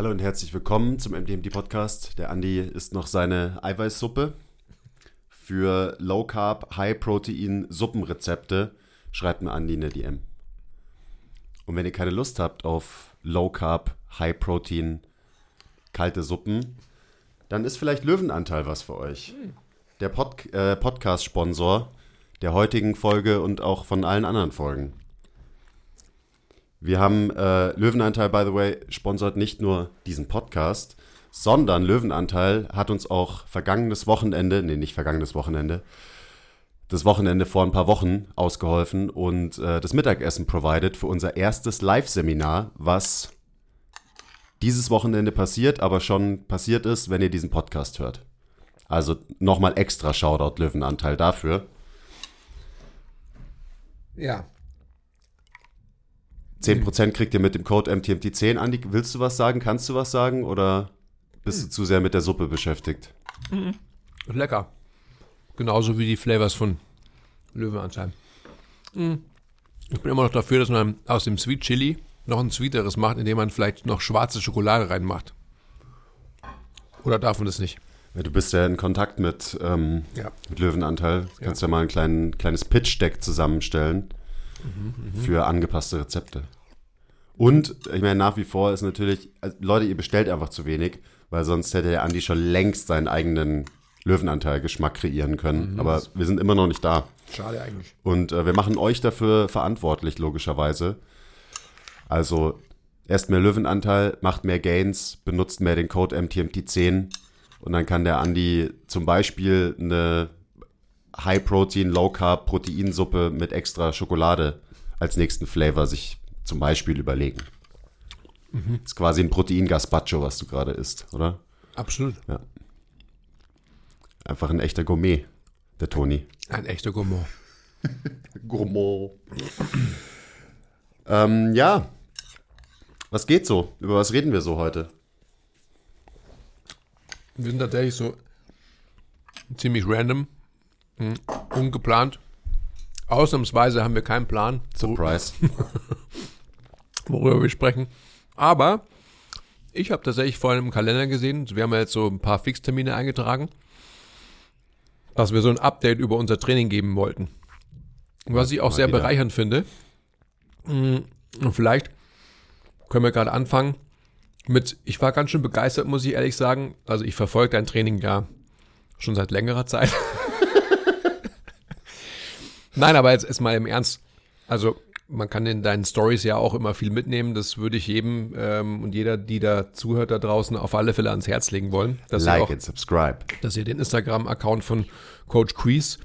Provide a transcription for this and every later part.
Hallo und herzlich willkommen zum MDMD Podcast. Der Andi isst noch seine Eiweißsuppe. Für Low Carb, High Protein Suppenrezepte schreibt mir Andi eine DM. Und wenn ihr keine Lust habt auf Low Carb, High Protein, kalte Suppen, dann ist vielleicht Löwenanteil was für euch. Der Pod äh, Podcast-Sponsor der heutigen Folge und auch von allen anderen Folgen. Wir haben äh, Löwenanteil, by the way, sponsert nicht nur diesen Podcast, sondern Löwenanteil hat uns auch vergangenes Wochenende, nee, nicht vergangenes Wochenende, das Wochenende vor ein paar Wochen ausgeholfen und äh, das Mittagessen provided für unser erstes Live-Seminar, was dieses Wochenende passiert, aber schon passiert ist, wenn ihr diesen Podcast hört. Also nochmal extra Shoutout Löwenanteil dafür. Ja. 10% kriegt ihr mit dem Code MTMT10. Andi, willst du was sagen? Kannst du was sagen? Oder bist du zu sehr mit der Suppe beschäftigt? Lecker. Genauso wie die Flavors von Löwenanteil. Mm. Ich bin immer noch dafür, dass man aus dem Sweet Chili noch ein sweeteres macht, indem man vielleicht noch schwarze Schokolade reinmacht. Oder darf man das nicht? Ja, du bist ja in Kontakt mit, ähm, Ja. mit Löwenanteil. Du kannst ja, mal ein klein, kleines Pitch-Deck zusammenstellen für angepasste Rezepte. Und ich meine, nach wie vor ist natürlich, also Leute, ihr bestellt einfach zu wenig, weil sonst hätte der Andi schon längst seinen eigenen Löwenanteil-Geschmack kreieren können. Aber wir sind immer noch nicht da. Schade eigentlich. Und äh, wir machen euch dafür verantwortlich, logischerweise. Also erst mehr Löwenanteil, macht mehr Gains, benutzt mehr den Code MTMT10 und dann kann der Andi zum Beispiel eine High-Protein, Low-Carb Proteinsuppe mit extra Schokolade als nächsten Flavor sich zum Beispiel überlegen. Ist quasi ein Protein-Gazpacho, was du gerade isst, oder? Absolut. Einfach ein echter Gourmet, der Toni. Ein echter Gourmand. Gourmand. ähm, ja. Was geht so? Über was reden wir so heute? Wir sind tatsächlich so ziemlich random, mm, ungeplant. Ausnahmsweise haben wir keinen Plan, Surprise. worüber wir sprechen. Aber ich habe tatsächlich vorhin im Kalender gesehen, wir haben ja jetzt so ein paar Fixtermine eingetragen, dass wir so ein Update über unser Training geben wollten. Was ich auch Mal sehr wieder. bereichernd finde. Mm, Und vielleicht können wir gerade anfangen mit, ich war ganz schön begeistert, muss ich ehrlich sagen. Also ich verfolge dein Training ja schon seit längerer Zeit. Nein, aber jetzt ist mal im Ernst. Also man kann in deinen Stories ja auch immer viel mitnehmen. Das würde ich jedem ähm, und jeder, die da zuhört da draußen, auf alle Fälle ans Herz legen wollen. Dass ihr like auch and subscribe. dass ihr den Instagram-Account von Coach Crease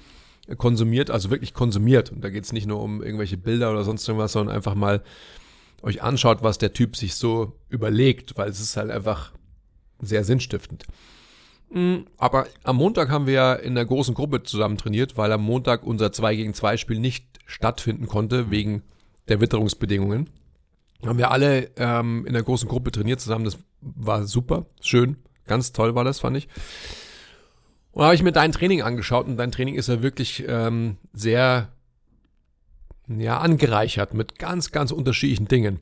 konsumiert, also wirklich konsumiert. Und da geht es nicht nur um irgendwelche Bilder oder sonst irgendwas, sondern einfach mal euch anschaut, was der Typ sich so überlegt, weil es ist halt einfach sehr sinnstiftend. Mm, Aber am Montag haben wir ja in der großen Gruppe zusammen trainiert, weil am Montag unser 2 gegen 2 Spiel nicht stattfinden konnte wegen der Witterungsbedingungen. Haben wir alle ähm, in der großen Gruppe trainiert zusammen. Das war super, schön, ganz toll war das, fand ich. Und da habe ich mir dein Training angeschaut und dein Training ist ja wirklich ähm, sehr ja, angereichert mit ganz, ganz unterschiedlichen Dingen,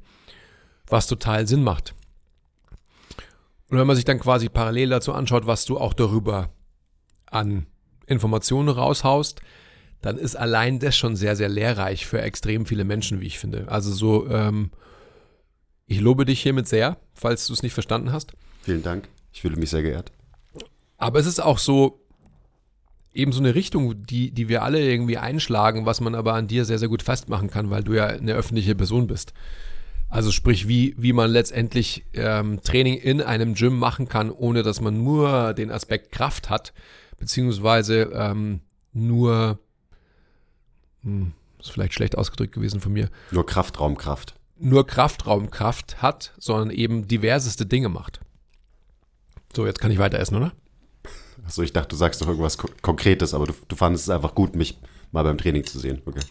was total Sinn macht. Und wenn man sich dann quasi parallel dazu anschaut, was du auch darüber an Informationen raushaust, dann ist allein das schon sehr, sehr lehrreich für extrem viele Menschen, wie ich finde. Also so, ähm, ich lobe dich hiermit sehr, falls du es nicht verstanden hast. Vielen Dank. Ich fühle mich sehr geehrt. Aber es ist auch so, eben so eine Richtung, die, die wir alle irgendwie einschlagen, was man aber an dir sehr, sehr gut festmachen kann, weil du ja eine öffentliche Person bist. Also sprich, wie, wie man letztendlich ähm, Training in einem Gym machen kann, ohne dass man nur den Aspekt Kraft hat, beziehungsweise ähm, nur, hm, ist vielleicht schlecht ausgedrückt gewesen von mir, Nur Kraftraumkraft. nur Kraftraumkraft hat, sondern eben diverseste Dinge macht. So, jetzt kann ich weiter essen, oder? Achso, ich dachte, du sagst doch irgendwas Ko Konkretes, aber du, du fandest es einfach gut, mich mal beim Training zu sehen. Okay.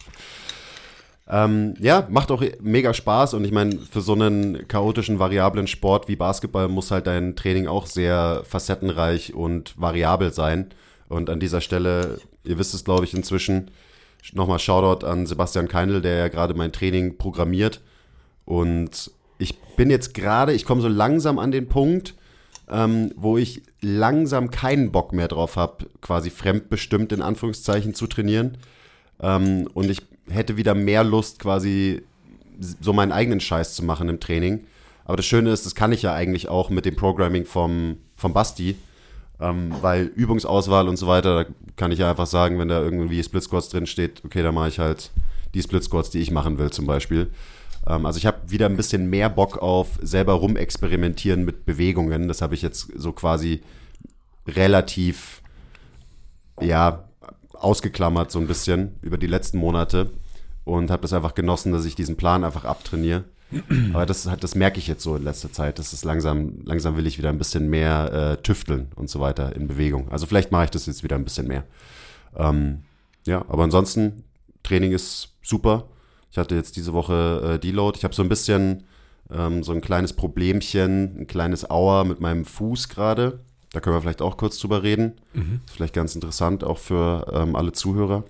Ähm, ja, macht auch mega Spaß und ich meine, für so einen chaotischen, variablen Sport wie Basketball muss halt dein Training auch sehr facettenreich und variabel sein. Und an dieser Stelle, ihr wisst es, glaube ich, inzwischen, nochmal Shoutout an Sebastian Keindl, der ja gerade mein Training programmiert. Und ich bin jetzt gerade, ich komme so langsam an den Punkt, ähm, wo ich langsam keinen Bock mehr drauf habe, quasi fremdbestimmt in Anführungszeichen zu trainieren. Ähm, und ich hätte wieder mehr Lust, quasi so meinen eigenen Scheiß zu machen im Training. Aber das Schöne ist, das kann ich ja eigentlich auch mit dem Programming vom, vom Basti. Ähm, weil Übungsauswahl und so weiter, da kann ich ja einfach sagen, wenn da irgendwie Split Squats drin steht, okay, dann mache ich halt die Split Squats, die ich machen will, zum Beispiel. Ähm, also ich habe wieder ein bisschen mehr Bock auf selber rumexperimentieren mit Bewegungen. Das habe ich jetzt so quasi relativ, ja, ausgeklammert so ein bisschen über die letzten Monate und habe das einfach genossen, dass ich diesen Plan einfach abtrainiere. Aber das, das merke ich jetzt so in letzter Zeit. Das ist langsam, langsam will ich wieder ein bisschen mehr äh, tüfteln und so weiter in Bewegung. Also vielleicht mache ich das jetzt wieder ein bisschen mehr. Ähm, ja, aber ansonsten, Training ist super. Ich hatte jetzt diese Woche äh, Deload. Ich habe so ein bisschen ähm, so ein kleines Problemchen, ein kleines Auer mit meinem Fuß gerade. Da können wir vielleicht auch kurz drüber reden. Ist vielleicht ganz interessant, auch für ähm, alle Zuhörer.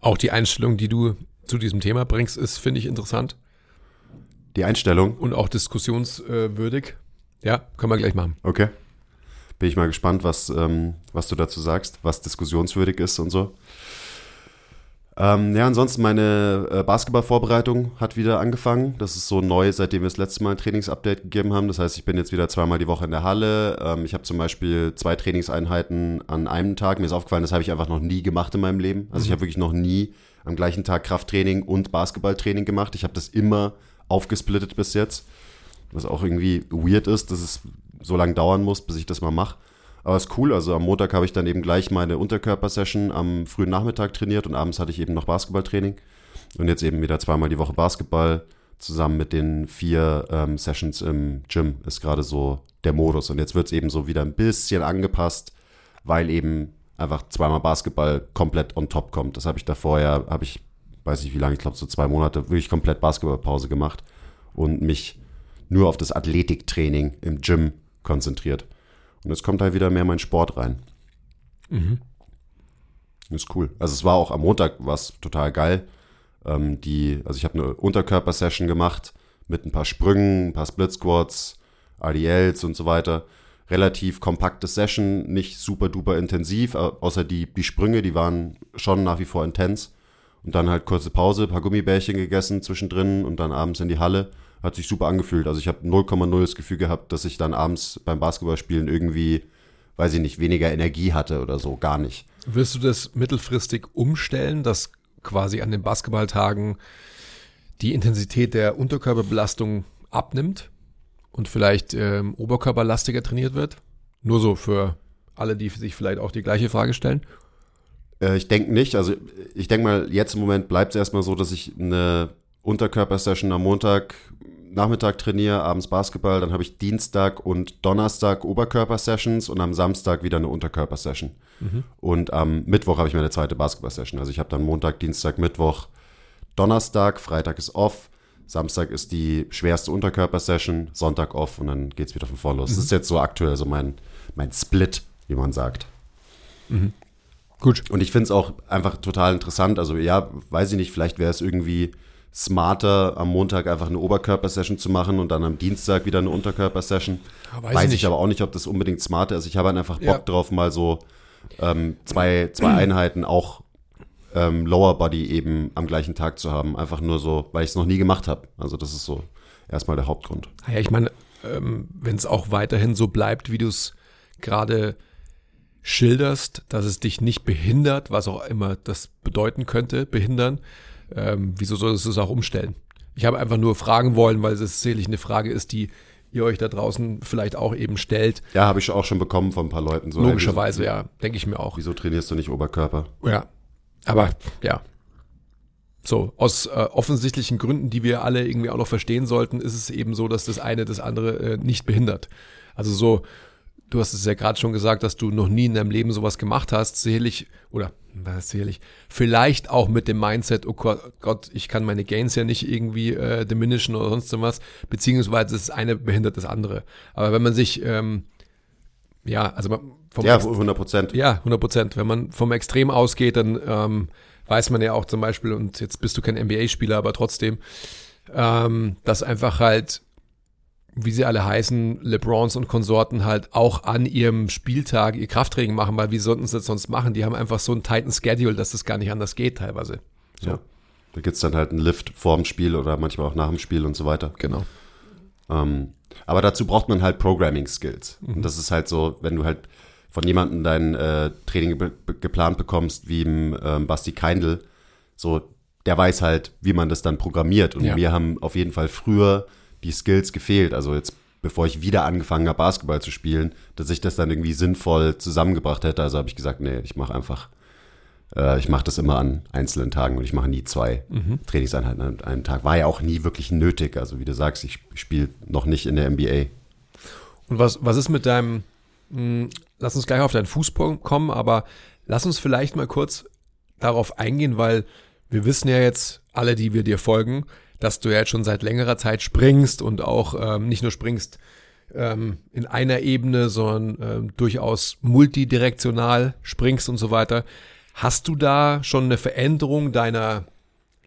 Auch die Einstellung, die du zu diesem Thema bringst, ist, finde ich, interessant Die Einstellung, und auch diskussionswürdig. Ja, können wir gleich machen. okay. Bin ich mal gespannt, was, ähm, was du dazu sagst, was diskussionswürdig ist und so. Ähm, ja, ansonsten meine äh, Basketballvorbereitung hat wieder angefangen. Das ist so neu, seitdem wir das letzte Mal ein Trainingsupdate gegeben haben. Das heißt, ich bin jetzt wieder zweimal die Woche in der Halle. Ähm, ich habe zum Beispiel zwei Trainingseinheiten an einem Tag. Mir ist aufgefallen, das habe ich einfach noch nie gemacht in meinem Leben. Also ich habe wirklich noch nie am gleichen Tag Krafttraining und Basketballtraining gemacht. Ich habe das immer aufgesplittet bis jetzt. Was auch irgendwie weird ist, dass es so lange dauern muss, bis ich das mal mache. Aber ist cool. Also am Montag habe ich dann eben gleich meine Unterkörpersession am frühen Nachmittag trainiert und abends hatte ich eben noch Basketballtraining. Und jetzt eben wieder zweimal die Woche Basketball zusammen mit den vier ähm, Sessions im Gym ist gerade so der Modus. Und jetzt wird es eben so wieder ein bisschen angepasst, weil eben einfach zweimal Basketball komplett on top kommt. Das habe ich davor ja, habe ich, weiß nicht wie lange, ich glaube so zwei Monate, wirklich komplett Basketballpause gemacht und mich nur auf das Athletiktraining im Gym konzentriert. Und jetzt kommt halt wieder mehr mein Sport rein. Ist cool. Also es war auch am Montag was total geil. Ähm, die, also ich habe eine Unterkörpersession gemacht mit ein paar Sprüngen, ein paar Split Squats, RDLs und so weiter. Relativ kompakte Session, nicht super duper intensiv, au- außer die, die Sprünge, die waren schon nach wie vor intens. Und dann halt kurze Pause, paar Gummibärchen gegessen zwischendrin und dann abends in die Halle. Hat sich super angefühlt. Also ich habe 0,0 das Gefühl gehabt, dass ich dann abends beim Basketballspielen irgendwie, weiß ich nicht, weniger Energie hatte oder so. Gar nicht. Wirst du das mittelfristig umstellen, dass quasi an den Basketballtagen die Intensität der Unterkörperbelastung abnimmt und vielleicht ähm, oberkörperlastiger trainiert wird? Nur so für alle, die sich vielleicht auch die gleiche Frage stellen. Äh, ich denke nicht. Also ich denke mal, jetzt im Moment bleibt es erstmal so, dass ich eine Unterkörpersession am Montag Nachmittag trainiere, abends Basketball, dann habe ich Dienstag und Donnerstag Oberkörpersessions und am Samstag wieder eine Unterkörpersession. Und am Mittwoch habe ich meine zweite Basketball-Session. Also ich habe dann Montag, Dienstag, Mittwoch, Donnerstag, Freitag ist off, Samstag ist die schwerste Unterkörpersession, Sonntag off und dann geht es wieder von vorne los. Das ist jetzt so aktuell so mein, mein Split, wie man sagt. Gut. Und ich finde es auch einfach total interessant. Also ja, weiß ich nicht, vielleicht wäre es irgendwie smarter, am Montag einfach eine Oberkörpersession zu machen und dann am Dienstag wieder eine Unterkörpersession. Ja, weiß weiß ich ich nicht. aber auch nicht, ob das unbedingt smarter ist. Ich habe halt einfach Bock Ja. drauf, mal so ähm, zwei, zwei Einheiten auch ähm, Lower Body eben am gleichen Tag zu haben. Einfach nur so, weil ich es noch nie gemacht habe. Also das ist so erstmal der Hauptgrund. Ja, ich meine, ähm, wenn es auch weiterhin so bleibt, wie du es gerade schilderst, dass es dich nicht behindert, was auch immer das bedeuten könnte, behindern, ähm, wieso solltest du es auch umstellen? Ich habe einfach nur fragen wollen, weil es sicherlich eine Frage ist, die ihr euch da draußen vielleicht auch eben stellt. Ja, habe ich auch schon bekommen von ein paar Leuten. So, Logischerweise, ja, denke ich mir auch. Wieso trainierst du nicht Oberkörper? Ja, aber ja. So, aus äh, offensichtlichen Gründen, die wir alle irgendwie auch noch verstehen sollten, ist es eben so, dass das eine das andere äh, nicht behindert. Also so, du hast es ja gerade schon gesagt, dass du noch nie in deinem Leben sowas gemacht hast, sicherlich, oder was sicherlich, vielleicht auch mit dem Mindset, oh Gott, ich kann meine Gains ja nicht irgendwie äh, diminischen oder sonst was, beziehungsweise das eine behindert das andere. Aber wenn man sich, ähm, ja, also vom Ja, 100 Prozent. Ja, 100 Prozent. Wenn man vom Extrem ausgeht, dann ähm, weiß man ja auch zum Beispiel, und jetzt bist du kein NBA-Spieler, aber trotzdem, ähm, dass einfach halt wie sie alle heißen, LeBrons und Konsorten halt auch an ihrem Spieltag ihr Krafttraining machen, weil wie sollten sie das sonst machen? Die haben einfach so einen tighten Schedule, dass das gar nicht anders geht teilweise. So. Ja. Da gibt es dann halt einen Lift vor dem Spiel oder manchmal auch nach dem Spiel und so weiter. Genau. Ähm, aber dazu braucht man halt Programming-Skills. Mhm. Und das ist halt so, wenn du halt von jemandem dein äh, Training geplant bekommst, wie im ähm, Basti Keindl, so, der weiß halt, wie man das dann programmiert. Und ja. wir haben auf jeden Fall früher die Skills gefehlt. Also jetzt, bevor ich wieder angefangen habe, Basketball zu spielen, dass ich das dann irgendwie sinnvoll zusammengebracht hätte. Also habe ich gesagt, nee, ich mache einfach, äh, ich mache das immer an einzelnen Tagen und ich mache nie zwei mhm. Trainingseinheiten an einem Tag. War ja auch nie wirklich nötig. Also wie du sagst, ich spiele noch nicht in der NBA. Und was, was ist mit deinem, mh, hm, lass uns gleich auf deinen Fußpunkt kommen, aber lass uns vielleicht mal kurz darauf eingehen, weil wir wissen ja jetzt, alle, die wir dir folgen, dass du ja jetzt schon seit längerer Zeit springst und auch ähm, nicht nur springst ähm, in einer Ebene, sondern ähm, durchaus multidirektional springst und so weiter. Hast du da schon eine Veränderung deiner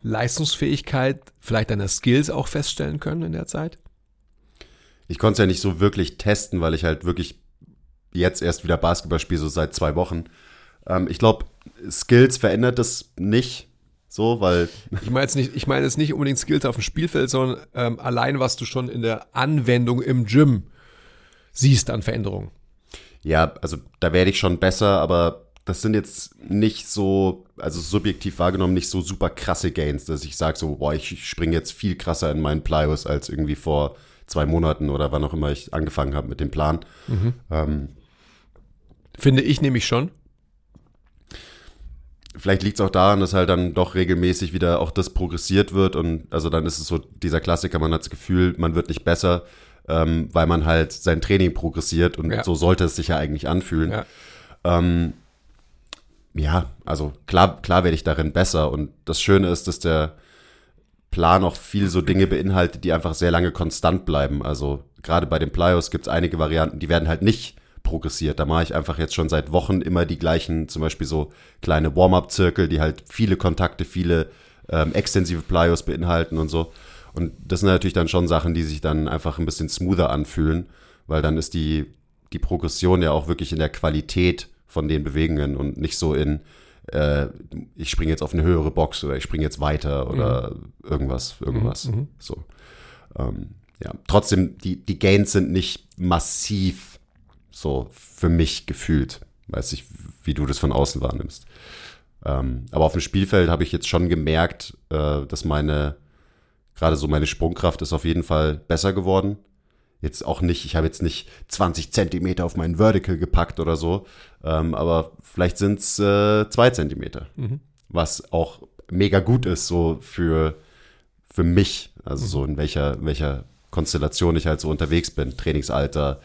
Leistungsfähigkeit, vielleicht deiner Skills auch feststellen können in der Zeit? Ich konnte es ja nicht so wirklich testen, weil ich halt wirklich jetzt erst wieder Basketball spiele, so seit zwei Wochen. Ähm, ich glaube, Skills verändert das nicht. So, weil. Ich meine jetzt nicht, ich meine jetzt nicht unbedingt Skills auf dem Spielfeld, sondern ähm, allein, was du schon in der Anwendung im Gym siehst an Veränderungen. Ja, also da werde ich schon besser, aber das sind jetzt nicht so, also subjektiv wahrgenommen, nicht so super krasse Gains, dass ich sage so, boah, ich springe jetzt viel krasser in meinen Plyos als irgendwie vor zwei Monaten oder wann auch immer ich angefangen habe mit dem Plan. Mhm. Ähm, Finde ich nämlich schon vielleicht liegt es auch daran, dass halt dann doch regelmäßig wieder auch das progressiert wird und also dann ist es so dieser Klassiker, man hat das Gefühl, man wird nicht besser, ähm, weil man halt sein Training progressiert und ja. so sollte es sich ja eigentlich anfühlen. Ja. Ähm, ja, also klar, klar werde ich darin besser und das Schöne ist, dass der Plan auch viel so Dinge beinhaltet, die einfach sehr lange konstant bleiben. Also gerade bei den Plyos gibt es einige Varianten, die werden halt nicht progressiert. Da mache ich einfach jetzt schon seit Wochen immer die gleichen, zum Beispiel so kleine Warm-up-Zirkel, die halt viele Kontakte, viele ähm, extensive Plyos beinhalten und so. Und das sind natürlich dann schon Sachen, die sich dann einfach ein bisschen smoother anfühlen, weil dann ist die, die Progression ja auch wirklich in der Qualität von den Bewegungen und nicht so in, äh, ich springe jetzt auf eine höhere Box oder ich springe jetzt weiter oder mhm. irgendwas, irgendwas. Mhm. So. Ähm, ja, trotzdem, die, die Gains sind nicht massiv so für mich gefühlt. Weiß ich, wie du das von außen wahrnimmst. Ähm, aber auf dem Spielfeld habe ich jetzt schon gemerkt, äh, dass meine, gerade so meine Sprungkraft ist auf jeden Fall besser geworden. Jetzt auch nicht, ich habe jetzt nicht 20 Zentimeter auf meinen Vertical gepackt oder so, ähm, aber vielleicht sind es äh, zwei Zentimeter. Mhm. Was auch mega gut ist, so für, für mich, also mhm. so in welcher, in welcher Konstellation ich halt so unterwegs bin. Trainingsalter,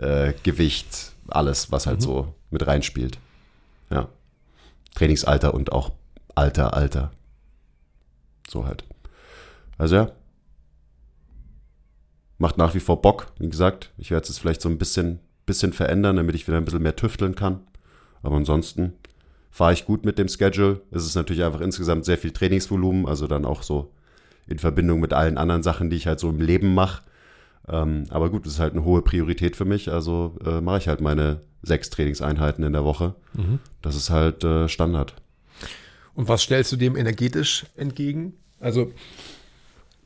äh, Gewicht, alles, was halt mhm. so mit reinspielt. Ja. Trainingsalter und auch Alter, Alter. So halt. Also ja. Macht nach wie vor Bock, wie gesagt. Ich werde es jetzt vielleicht so ein bisschen, bisschen verändern, damit ich wieder ein bisschen mehr tüfteln kann. Aber ansonsten fahre ich gut mit dem Schedule. Es ist natürlich einfach insgesamt sehr viel Trainingsvolumen, also dann auch so in Verbindung mit allen anderen Sachen, die ich halt so im Leben mache. Ähm, aber gut, das ist halt eine hohe Priorität für mich. Also äh, mache ich halt meine sechs Trainingseinheiten in der Woche. Mhm. Das ist halt äh, Standard. Und was stellst du dem energetisch entgegen? Also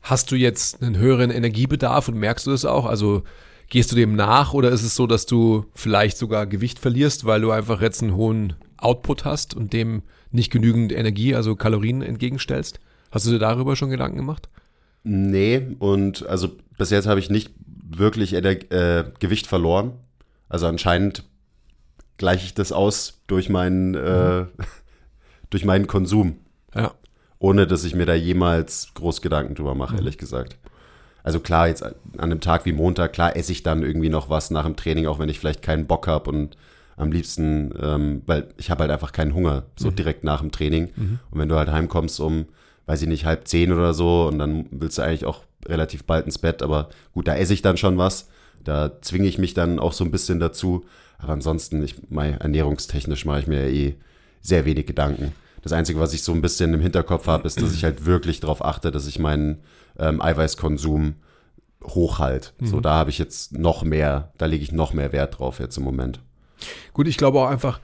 hast du jetzt einen höheren Energiebedarf und merkst du das auch? Also gehst du dem nach oder ist es so, dass du vielleicht sogar Gewicht verlierst, weil du einfach jetzt einen hohen Output hast und dem nicht genügend Energie, also Kalorien entgegenstellst? Hast du dir darüber schon Gedanken gemacht? Nee, und also bis jetzt habe ich nicht wirklich äh, Gewicht verloren. Also anscheinend gleiche ich das aus durch meinen, äh, durch meinen Konsum. Ja. Ohne dass ich mir da jemals groß Gedanken drüber mache, ehrlich gesagt. Also klar, jetzt an einem Tag wie Montag, klar esse ich dann irgendwie noch was nach dem Training, auch wenn ich vielleicht keinen Bock habe und am liebsten, ähm, weil ich habe halt einfach keinen Hunger, so direkt nach dem Training. Und wenn du halt heimkommst um, weiß ich nicht, halb zehn oder so und dann willst du eigentlich auch relativ bald ins Bett, aber gut, da esse ich dann schon was. Da zwinge ich mich dann auch so ein bisschen dazu. Aber ansonsten, ich, mein, ernährungstechnisch mache ich mir eh sehr wenig Gedanken. Das Einzige, was ich so ein bisschen im Hinterkopf habe, ist, dass ich halt wirklich darauf achte, dass ich meinen ähm, Eiweißkonsum hochhalt. So, da habe ich jetzt noch mehr, da lege ich noch mehr Wert drauf jetzt im Moment. Gut, ich glaube auch einfach,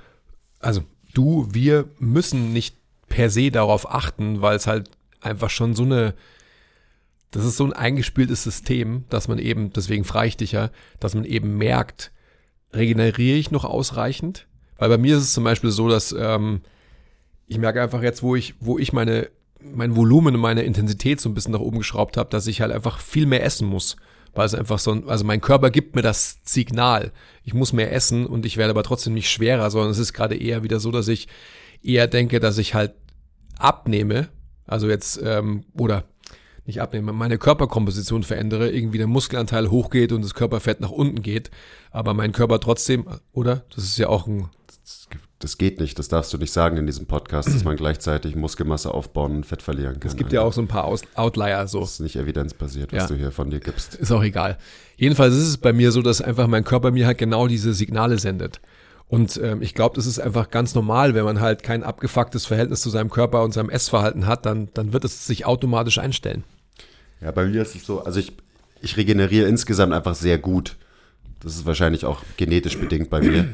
also du, wir müssen nicht per se darauf achten, weil es halt einfach schon so eine, das ist so ein eingespieltes System, dass man eben, deswegen frage ich dich ja, dass man eben merkt, regeneriere ich noch ausreichend? Weil bei mir ist es zum Beispiel so, dass ähm, ich merke einfach jetzt, wo ich, wo ich meine, mein Volumen und meine Intensität so ein bisschen nach oben geschraubt habe, dass ich halt einfach viel mehr essen muss. Weil es einfach so, ein- also mein Körper gibt mir das Signal. Ich muss mehr essen und ich werde aber trotzdem nicht schwerer, sondern es ist gerade eher wieder so, dass ich eher denke, dass ich halt abnehme, also jetzt, ähm, oder nicht abnehme, meine Körperkomposition verändere, irgendwie der Muskelanteil hochgeht und das Körperfett nach unten geht, aber mein Körper trotzdem, oder? Das ist ja auch ein, Das, geht nicht, das darfst du nicht sagen in diesem Podcast, dass man gleichzeitig Muskelmasse aufbauen und Fett verlieren kann. es gibt ja auch so ein paar Aus Outlier so. Das ist nicht evidenzbasiert, was Ja. du hier von dir gibst. Ist auch egal. Jedenfalls ist es bei mir so, dass einfach mein Körper mir halt genau diese Signale sendet. Und ähm, ich glaube, das ist einfach ganz normal, wenn man halt kein abgefucktes Verhältnis zu seinem Körper und seinem Essverhalten hat, dann, dann wird es sich automatisch einstellen. Ja, bei mir ist es so, also ich, ich regeneriere insgesamt einfach sehr gut. Das ist wahrscheinlich auch genetisch bedingt bei mir.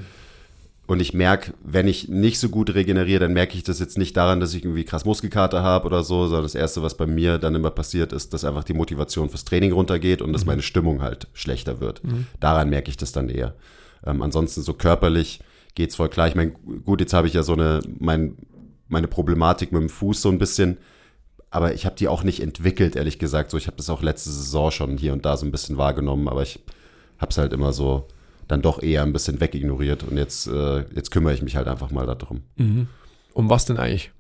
Und ich merke, wenn ich nicht so gut regeneriere, dann merke ich das jetzt nicht daran, dass ich irgendwie krass Muskelkater habe oder so, sondern das Erste, was bei mir dann immer passiert, ist, dass einfach die Motivation fürs Training runtergeht und dass meine Stimmung halt schlechter wird. Daran merke ich das dann eher. Ähm, ansonsten so körperlich geht's voll klar. Ich meine, gut, jetzt habe ich ja so eine, mein, meine Problematik mit dem Fuß so ein bisschen, aber ich habe die auch nicht entwickelt, ehrlich gesagt. So, ich habe das auch letzte Saison schon hier und da so ein bisschen wahrgenommen, aber ich habe es halt immer so dann doch eher ein bisschen wegignoriert und jetzt, äh, jetzt kümmere ich mich halt einfach mal darum. Um was denn eigentlich?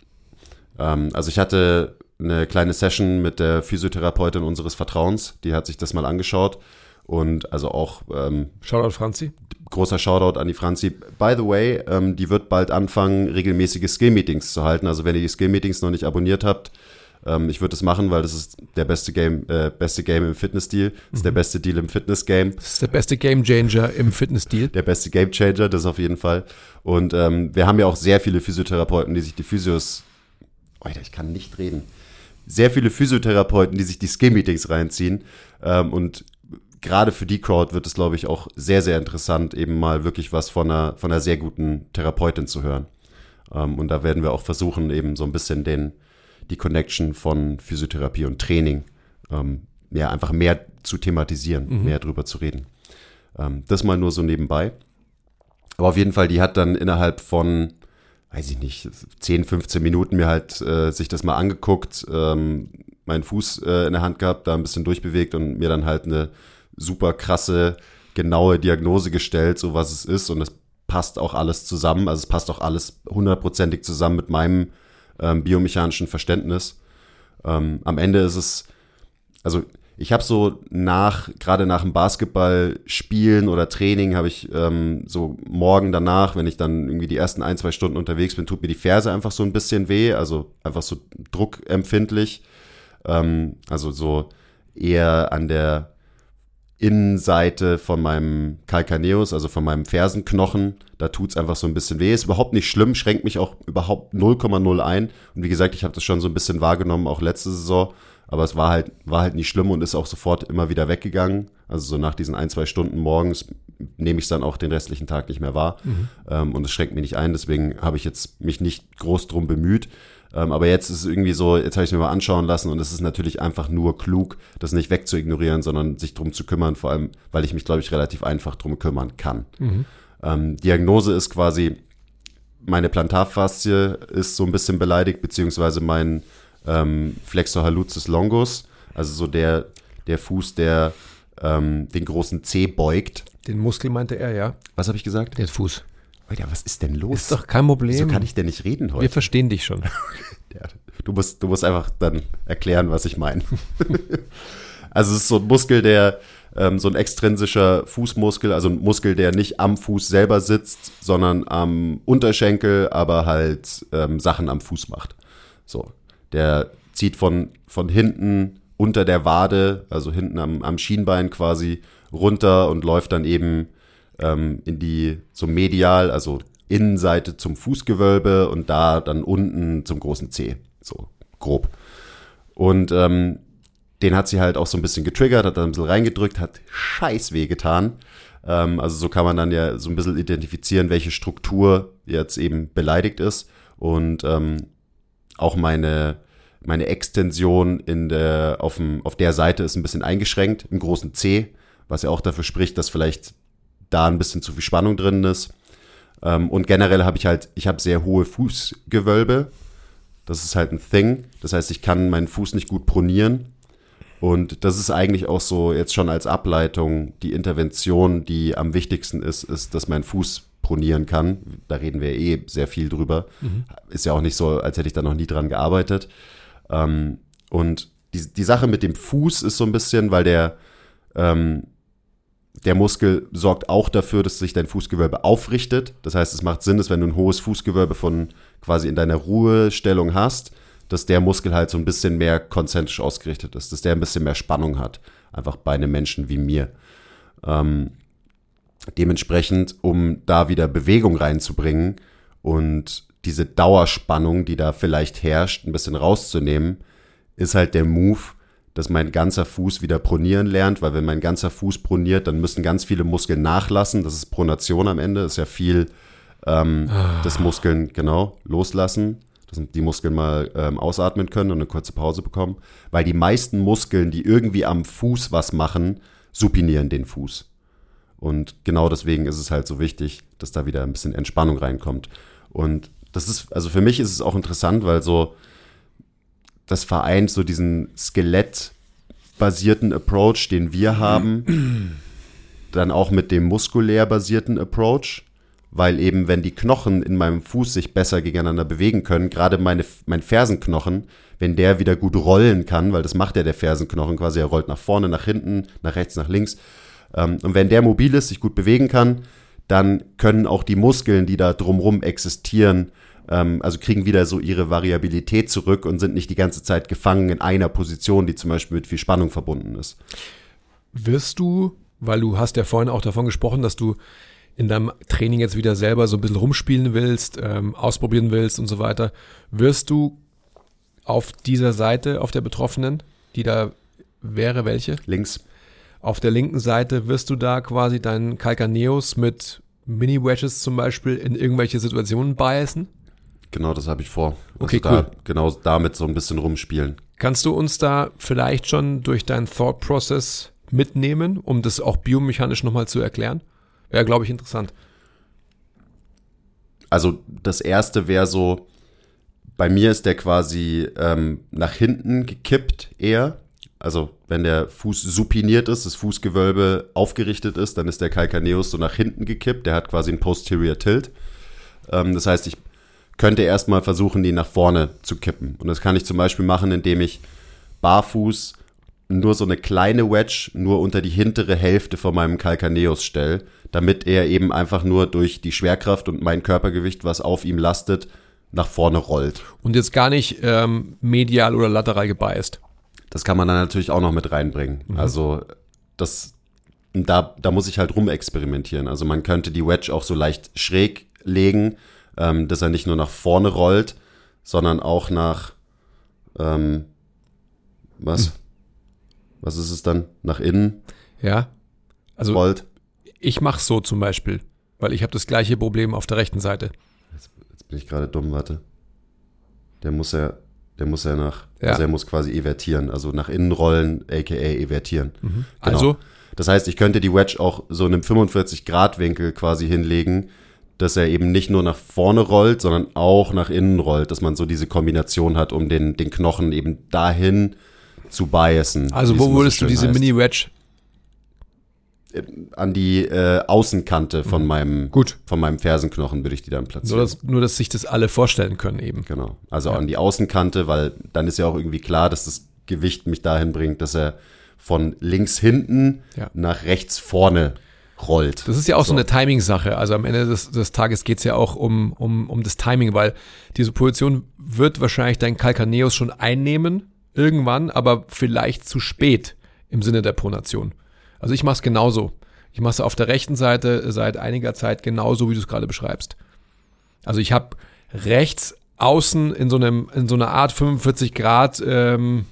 Ähm, also ich hatte eine kleine Session mit der Physiotherapeutin unseres Vertrauens, die hat sich das mal angeschaut und also auch ähm, Shoutout Franzi. Großer Shoutout an die Franzi. By the way, ähm, die wird bald anfangen, regelmäßige Skill-Meetings zu halten. Also wenn ihr die Skill-Meetings noch nicht abonniert habt, ähm, ich würde es machen, weil das ist der beste Game, äh, beste Game im Fitness-Deal. Das ist der beste Deal im Fitness-Game. Das ist der beste Gamechanger im Fitnessdeal. Der beste Gamechanger, das auf jeden Fall. Und ähm, wir haben ja auch sehr viele Physiotherapeuten, die sich die Physios. Alter, ich kann nicht reden. Sehr viele Physiotherapeuten, die sich die Skill-Meetings reinziehen. Ähm, und gerade für die Crowd wird es, glaube ich, auch sehr, sehr interessant, eben mal wirklich was von einer, von einer sehr guten Therapeutin zu hören. Ähm, und da werden wir auch versuchen, eben so ein bisschen den, die Connection von Physiotherapie und Training ähm, ja, einfach mehr zu thematisieren, mehr drüber zu reden. Ähm, das mal nur so nebenbei. Aber auf jeden Fall, die hat dann innerhalb von, weiß ich nicht, 10, 15 Minuten mir halt äh, sich das mal angeguckt, ähm, meinen Fuß äh, in der Hand gehabt, da ein bisschen durchbewegt und mir dann halt eine super krasse, genaue Diagnose gestellt, so was es ist. Und es passt auch alles zusammen. Also es passt auch alles hundertprozentig zusammen mit meinem ähm, biomechanischen Verständnis. Ähm, am Ende ist es, also ich habe so nach, gerade nach dem Basketballspielen oder Training, habe ich ähm, so morgen danach, wenn ich dann irgendwie die ersten ein, zwei Stunden unterwegs bin, tut mir die Ferse einfach so ein bisschen weh, also einfach so druckempfindlich. Ähm, also so eher an der Innenseite von meinem Calcaneus, also von meinem Fersenknochen. Da tut's einfach so ein bisschen weh. Ist überhaupt nicht schlimm, schränkt mich auch überhaupt 0,0 ein. Und wie gesagt, ich habe das schon so ein bisschen wahrgenommen, auch letzte Saison. Aber es war halt, war halt nicht schlimm und ist auch sofort immer wieder weggegangen. Also so nach diesen ein, zwei Stunden morgens nehme ich es dann auch den restlichen Tag nicht mehr wahr. Ähm, und es schränkt mich nicht ein. Deswegen habe ich jetzt mich nicht groß drum bemüht. Ähm, aber jetzt ist es irgendwie so, jetzt habe ich es mir mal anschauen lassen und es ist natürlich einfach nur klug, das nicht wegzuignorieren, sondern sich drum zu kümmern, vor allem, weil ich mich, glaube ich, relativ einfach drum kümmern kann. Ähm, Diagnose ist quasi, meine Plantarfaszie ist so ein bisschen beleidigt, beziehungsweise mein ähm, Flexor hallucis longus, Also so der, der Fuß, der ähm, den großen C beugt. Den Muskel meinte er, ja. Was habe ich gesagt? Der Fuß. Alter, was ist denn los? Ist doch kein Problem. Wieso kann ich denn nicht reden Wir heute? verstehen dich schon. Du, musst, du musst einfach dann erklären, was ich meine. also es ist so ein Muskel, der ähm, so ein extrinsischer Fußmuskel, also ein Muskel, der nicht am Fuß selber sitzt, sondern am Unterschenkel, aber halt ähm, Sachen am Fuß macht. So, der zieht von, von hinten unter der Wade, also hinten am, am Schienbein quasi runter und läuft dann eben ähm, in die so medial, also Innenseite zum Fußgewölbe und da dann unten zum großen C, so grob. Und ähm, den hat sie halt auch so ein bisschen getriggert, hat da ein bisschen reingedrückt, hat scheiß weh getan. Ähm, also so kann man dann ja so ein bisschen identifizieren, welche Struktur jetzt eben beleidigt ist. Und ähm, auch meine, meine Extension in der, auf, dem, auf der Seite ist ein bisschen eingeschränkt, im großen C, was ja auch dafür spricht, dass vielleicht da ein bisschen zu viel Spannung drin ist. Ähm, und generell habe ich halt, ich habe sehr hohe Fußgewölbe. Das ist halt ein Thing. Das heißt, ich kann meinen Fuß nicht gut pronieren. Und das ist eigentlich auch so jetzt schon als Ableitung die Intervention, die am wichtigsten ist, ist, dass mein Fuß pronieren kann. Da reden wir eh sehr viel drüber. Ist ja auch nicht so, als hätte ich da noch nie dran gearbeitet. Ähm, und die, die Sache mit dem Fuß ist so ein bisschen, weil der, ähm, der Muskel sorgt auch dafür, dass sich dein Fußgewölbe aufrichtet. Das heißt, es macht Sinn, dass wenn du ein hohes Fußgewölbe von quasi in deiner Ruhestellung hast, dass der Muskel halt so ein bisschen mehr konzentrisch ausgerichtet ist, dass der ein bisschen mehr Spannung hat. Einfach bei einem Menschen wie mir. Ähm, dementsprechend, um da wieder Bewegung reinzubringen und diese Dauerspannung, die da vielleicht herrscht, ein bisschen rauszunehmen, ist halt der Move, dass mein ganzer Fuß wieder pronieren lernt, weil wenn mein ganzer Fuß proniert, dann müssen ganz viele Muskeln nachlassen. Das ist Pronation am Ende, das ist ja viel ähm, des Muskeln, genau, loslassen, dass die Muskeln mal ähm, ausatmen können und eine kurze Pause bekommen. Weil die meisten Muskeln, die irgendwie am Fuß was machen, supinieren den Fuß. Und genau deswegen ist es halt so wichtig, dass da wieder ein bisschen Entspannung reinkommt. Und das ist, also für mich ist es auch interessant, weil so, das vereint so diesen skelettbasierten Approach, den wir haben, dann auch mit dem muskulär basierten Approach, weil eben, wenn die Knochen in meinem Fuß sich besser gegeneinander bewegen können, gerade meine, mein Fersenknochen, wenn der wieder gut rollen kann, weil das macht ja der Fersenknochen quasi, er rollt nach vorne, nach hinten, nach rechts, nach links. Ähm, und wenn der mobil ist, sich gut bewegen kann, dann können auch die Muskeln, die da drumrum existieren, ähm, also kriegen wieder so ihre Variabilität zurück und sind nicht die ganze Zeit gefangen in einer Position, die zum Beispiel mit viel Spannung verbunden ist. Wirst du, weil du hast ja vorhin auch davon gesprochen, dass du in deinem Training jetzt wieder selber so ein bisschen rumspielen willst, ähm, ausprobieren willst und so weiter, wirst du auf dieser Seite, auf der Betroffenen, die da wäre welche? Links. Auf der linken Seite wirst du da quasi deinen Calcaneus mit Mini-Wedges zum Beispiel in irgendwelche Situationen biasen? Genau, das habe ich vor. Okay, also da, cool. Genau damit so ein bisschen rumspielen. Kannst du uns da vielleicht schon durch deinen Thought Process mitnehmen, um das auch biomechanisch nochmal zu erklären? Wäre, glaube ich, interessant. Also das erste wäre so, bei mir ist der quasi ähm, nach hinten gekippt eher. Also wenn der Fuß supiniert ist, das Fußgewölbe aufgerichtet ist, dann ist der Calcaneus so nach hinten gekippt. Der hat quasi einen Posterior Tilt. Ähm, das heißt, ich könnte erstmal versuchen, die nach vorne zu kippen. Und das kann ich zum Beispiel machen, indem ich barfuß nur so eine kleine Wedge nur unter die hintere Hälfte von meinem Calcaneus stelle, damit er eben einfach nur durch die Schwerkraft und mein Körpergewicht, was auf ihm lastet, nach vorne rollt. Und jetzt gar nicht ähm, medial oder lateral gebiased. Das kann man dann natürlich auch noch mit reinbringen. Also das, da, da muss ich halt rumexperimentieren. Also man könnte die Wedge auch so leicht schräg legen, ähm, dass er nicht nur nach vorne rollt, sondern auch nach ähm, was? Was ist es dann? Nach innen Ja. Also rollt. ich mache so zum Beispiel, weil ich habe das gleiche Problem auf der rechten Seite. Jetzt bin ich gerade dumm, warte. Der muss ja, der muss ja nach, Ja. also er muss quasi evertieren, also nach innen rollen, aka evertieren. Genau. Also Das heißt, ich könnte die Wedge auch so in einem 45-Grad-Winkel quasi hinlegen, dass er eben nicht nur nach vorne rollt, sondern auch nach innen rollt, dass man so diese Kombination hat, um den, den Knochen eben dahin zu biasen. Also wo es immer so würdest du diese. Mini-Wedge? an die äh, Außenkante von meinem Mhm. Gut. von meinem Fersenknochen würde ich die dann platzieren. Nur dass, nur, dass sich das alle vorstellen können eben. Genau. Also an die Außenkante, weil dann ist ja auch irgendwie klar, dass das Gewicht mich dahin bringt, dass er von links hinten Ja. nach rechts vorne rollt. Das ist ja auch so, eine Timing-Sache. Also am Ende des, des Tages geht es ja auch um, um, um das Timing, weil diese Position wird wahrscheinlich dein Calcaneus schon einnehmen, irgendwann, aber vielleicht zu spät im Sinne der Pronation. Also ich mache es genauso. Ich mache es auf der rechten Seite seit einiger Zeit genauso, wie du es gerade beschreibst. Also ich habe rechts außen in so einem in so einer Art 45 Grad, ähm,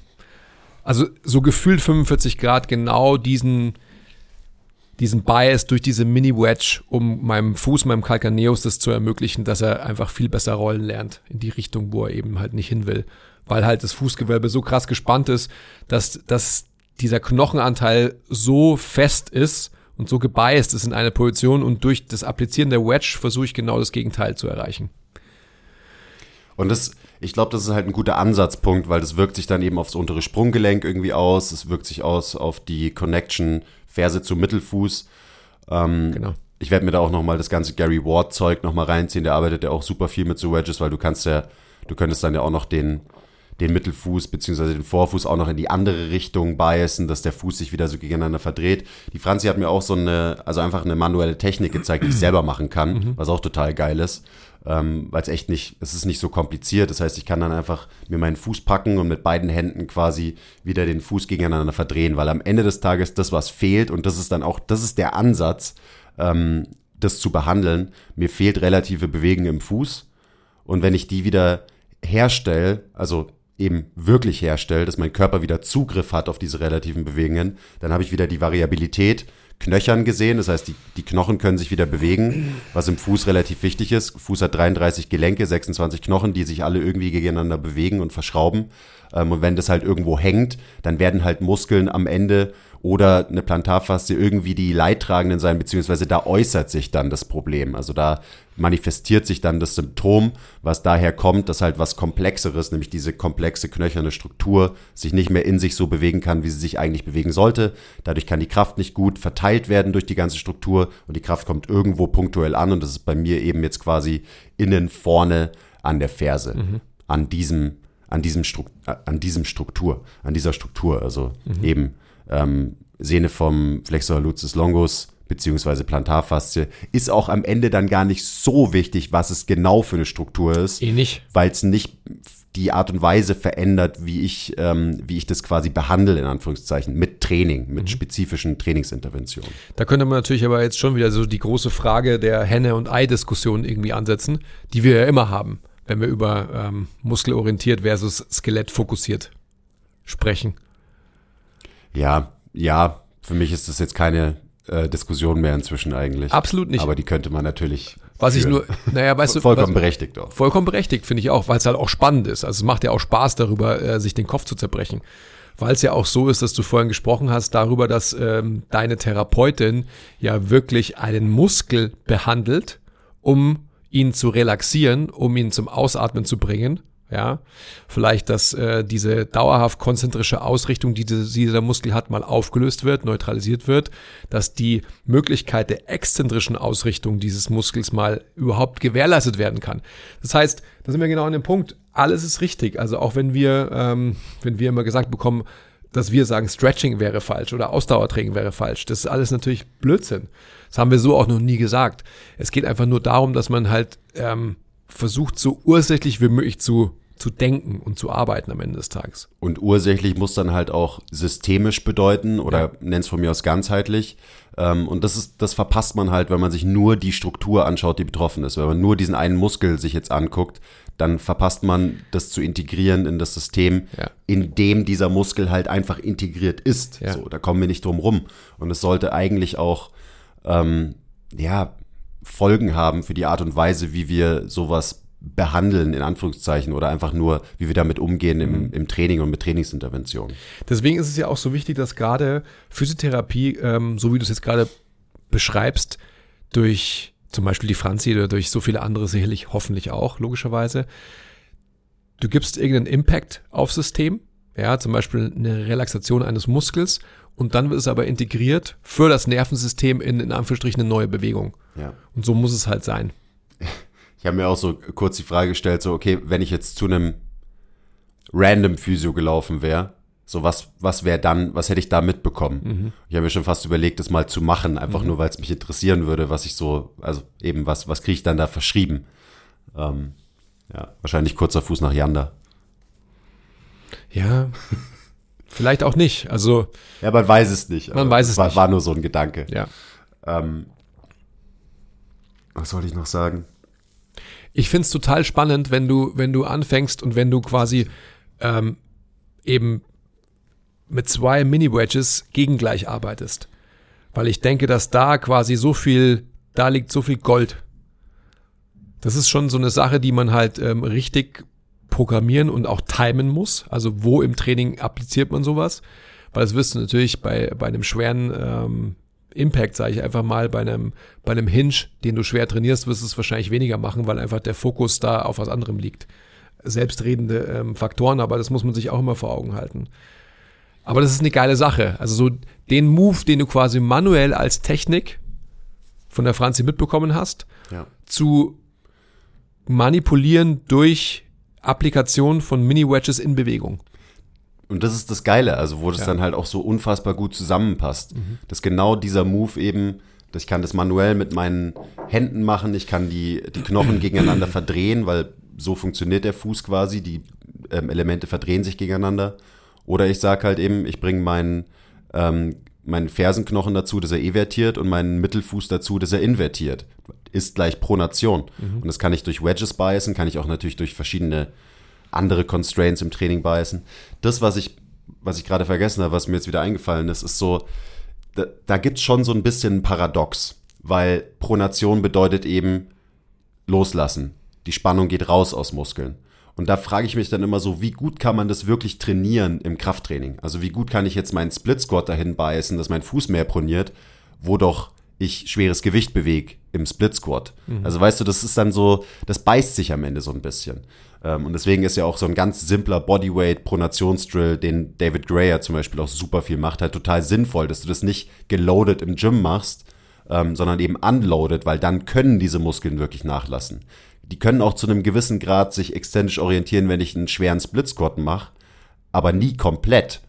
also so gefühlt 45 Grad genau diesen diesen Bias durch diese Mini-Wedge, um meinem Fuß, meinem Calcaneus das zu ermöglichen, dass er einfach viel besser rollen lernt in die Richtung, wo er eben halt nicht hin will. Weil halt das Fußgewölbe so krass gespannt ist, dass, dass dieser Knochenanteil so fest ist und so gebiased ist in eine Position und durch das Applizieren der Wedge versuche ich genau das Gegenteil zu erreichen. Und das, ich glaube, das ist halt ein guter Ansatzpunkt, weil das wirkt sich dann eben aufs untere Sprunggelenk irgendwie aus. Es wirkt sich aus auf die Connection Ferse zum Mittelfuß. Ähm, Genau. Ich werde mir da auch nochmal das ganze Gary Ward-Zeug nochmal reinziehen. Der arbeitet ja auch super viel mit so Wedges, weil du kannst ja, du könntest dann ja auch noch den, den Mittelfuß beziehungsweise den Vorfuß auch noch in die andere Richtung biasen, dass der Fuß sich wieder so gegeneinander verdreht. Die Franzi hat mir auch so eine, also einfach eine manuelle Technik gezeigt, die ich selber machen kann, was auch total geil ist. Ähm, weil es echt nicht, es ist nicht so kompliziert. Das heißt, ich kann dann einfach mir meinen Fuß packen und mit beiden Händen quasi wieder den Fuß gegeneinander verdrehen, weil am Ende des Tages das, was fehlt, und das ist dann auch, das ist der Ansatz, ähm, das zu behandeln. Mir fehlt relative Bewegung im Fuß. Und wenn ich die wieder herstelle, also eben wirklich herstelle, dass mein Körper wieder Zugriff hat auf diese relativen Bewegungen, dann habe ich wieder die Variabilität knöchern gesehen. Das heißt, die, die Knochen können sich wieder bewegen, was im Fuß relativ wichtig ist. Fuß hat 33 Gelenke, 26 Knochen, die sich alle irgendwie gegeneinander bewegen und verschrauben. Ähm, und wenn das halt irgendwo hängt, dann werden halt Muskeln am Ende oder eine Plantarfaszie irgendwie die Leidtragenden sein, beziehungsweise da äußert sich dann das Problem. Also da manifestiert sich dann das Symptom, was daher kommt, dass halt was Komplexeres, nämlich diese komplexe knöcherne Struktur, sich nicht mehr in sich so bewegen kann, wie sie sich eigentlich bewegen sollte. Dadurch kann die Kraft nicht gut verteilt werden durch die ganze Struktur und die Kraft kommt irgendwo punktuell an und das ist bei mir eben jetzt quasi innen vorne an der Ferse, an diesem an diesem, Struk an diesem Struktur, an dieser Struktur, also eben ähm, Sehne vom Flexor hallucis longus beziehungsweise Plantarfaszie, ist auch am Ende dann gar nicht so wichtig, was es genau für eine Struktur ist, Eh nicht. weil es nicht die Art und Weise verändert, wie ich, ähm, wie ich das quasi behandle, in Anführungszeichen, mit Training, mit spezifischen Trainingsinterventionen. Da könnte man natürlich aber jetzt schon wieder so die große Frage der Henne- und Ei-Diskussion irgendwie ansetzen, die wir ja immer haben, wenn wir über ähm, muskelorientiert versus skelettfokussiert sprechen. Ja, ja, für mich ist das jetzt keine äh, Diskussion mehr inzwischen eigentlich. Absolut nicht. Aber die könnte man natürlich. Was ich führen. nur, naja, weißt du, Vollkommen was, berechtigt auch. vollkommen berechtigt, finde ich auch, weil es halt auch spannend ist. Also es macht ja auch Spaß darüber, äh, sich den Kopf zu zerbrechen. Weil es ja auch so ist, dass du vorhin gesprochen hast darüber, dass ähm, deine Therapeutin ja wirklich einen Muskel behandelt, um ihn zu relaxieren, um ihn zum Ausatmen zu bringen. Ja, vielleicht, dass äh, diese dauerhaft konzentrische Ausrichtung, die diese, dieser Muskel hat, mal aufgelöst wird, neutralisiert wird, dass die Möglichkeit der exzentrischen Ausrichtung dieses Muskels mal überhaupt gewährleistet werden kann. Das heißt, da sind wir genau an dem Punkt. Alles ist richtig. Also auch wenn wir, ähm, wenn wir immer gesagt bekommen, dass wir sagen, Stretching wäre falsch oder Ausdauertraining wäre falsch. Das ist alles natürlich Blödsinn. Das haben wir so auch noch nie gesagt. Es geht einfach nur darum, dass man halt ähm, versucht, so ursächlich wie möglich zu, zu denken und zu arbeiten am Ende des Tages. Und ursächlich muss dann halt auch systemisch bedeuten oder Ja. nenn's von mir aus ganzheitlich. Ähm, und das ist, das verpasst man halt, wenn man sich nur die Struktur anschaut, die betroffen ist. Wenn man nur diesen einen Muskel sich jetzt anguckt, dann verpasst man das zu integrieren in das System, Ja. in dem dieser Muskel halt einfach integriert ist. Ja. So, da kommen wir nicht drum rum. Und es sollte eigentlich auch, ähm, ja, Folgen haben für die Art und Weise, wie wir sowas behandeln, in Anführungszeichen, oder einfach nur, wie wir damit umgehen im, im Training und mit Trainingsinterventionen. Deswegen ist es ja auch so wichtig, dass gerade Physiotherapie, ähm, so wie du es jetzt gerade beschreibst, durch zum Beispiel die Franzi oder durch so viele andere sicherlich hoffentlich auch, logischerweise, du gibst irgendeinen Impact aufs System, ja, zum Beispiel eine Relaxation eines Muskels und dann wird es aber integriert für das Nervensystem in, in Anführungsstrichen eine neue Bewegung. Ja. Und so muss es halt sein. Ich habe mir auch so kurz die Frage gestellt, so, okay, wenn ich jetzt zu einem random Physio gelaufen wäre, so was, was wäre dann, was hätte ich da mitbekommen? Mhm. Ich habe mir schon fast überlegt, das mal zu machen, einfach nur, weil es mich interessieren würde, was ich so, also eben, was, was kriege ich dann da verschrieben? Ähm, ja, wahrscheinlich kurzer Fuß nach Yanda. Ja, vielleicht auch nicht. Also, Ja, man weiß es nicht. Man weiß es war, nicht. War nur so ein Gedanke. ja. Ähm, was soll ich noch sagen? Ich find's total spannend, wenn du, wenn du anfängst und wenn du quasi ähm, eben mit zwei Mini-Wedges gegengleich arbeitest. Weil ich denke, dass da quasi so viel, da liegt so viel Gold. Das ist schon so eine Sache, die man halt ähm, richtig programmieren und auch timen muss. Also wo im Training appliziert man sowas? Weil das wirst du natürlich bei, bei einem schweren ähm, Impact, sage ich einfach mal, bei einem, bei einem Hinge, den du schwer trainierst, wirst du es wahrscheinlich weniger machen, weil einfach der Fokus da auf was anderem liegt. Selbstredende ähm, Faktoren, aber das muss man sich auch immer vor Augen halten. Aber das ist eine geile Sache. Also so den Move, den du quasi manuell als Technik von der Franzi mitbekommen hast, Ja. zu manipulieren durch Applikation von Mini-Wedges in Bewegung. Und das ist das Geile, also wo das Ja. dann halt auch so unfassbar gut zusammenpasst. Dass genau dieser Move eben, dass ich kann das manuell mit meinen Händen machen, ich kann die, die Knochen gegeneinander verdrehen, weil so funktioniert der Fuß quasi, die ähm, Elemente verdrehen sich gegeneinander. Oder ich sage halt eben, ich bringe meinen, ähm, meinen Fersenknochen dazu, dass er evertiert und meinen Mittelfuß dazu, dass er invertiert. Ist gleich Pronation. Und das kann ich durch Wedges biasen, kann ich auch natürlich durch verschiedene andere Constraints im Training biasen. Das, was ich, was ich gerade vergessen habe, was mir jetzt wieder eingefallen ist, ist so, da, da gibt es schon so ein bisschen ein Paradox, weil Pronation bedeutet eben loslassen. Die Spannung geht raus aus Muskeln. Und da frage ich mich dann immer so, wie gut kann man das wirklich trainieren im Krafttraining? Also wie gut kann ich jetzt meinen Split Squat dahin beißen, dass mein Fuß mehr proniert, wo doch ich schweres Gewicht bewege im Split Squat. Also weißt du, das ist dann so, das beißt sich am Ende so ein bisschen. Ähm, und deswegen ist ja auch so ein ganz simpler Bodyweight Pronationsdrill, den David Grayer zum Beispiel auch super viel macht, halt total sinnvoll, dass du das nicht geloadet im Gym machst, ähm, sondern eben unloaded, weil dann können diese Muskeln wirklich nachlassen. Die können auch zu einem gewissen Grad sich exzentrisch orientieren, wenn ich einen schweren Split Squat mache, aber nie komplett.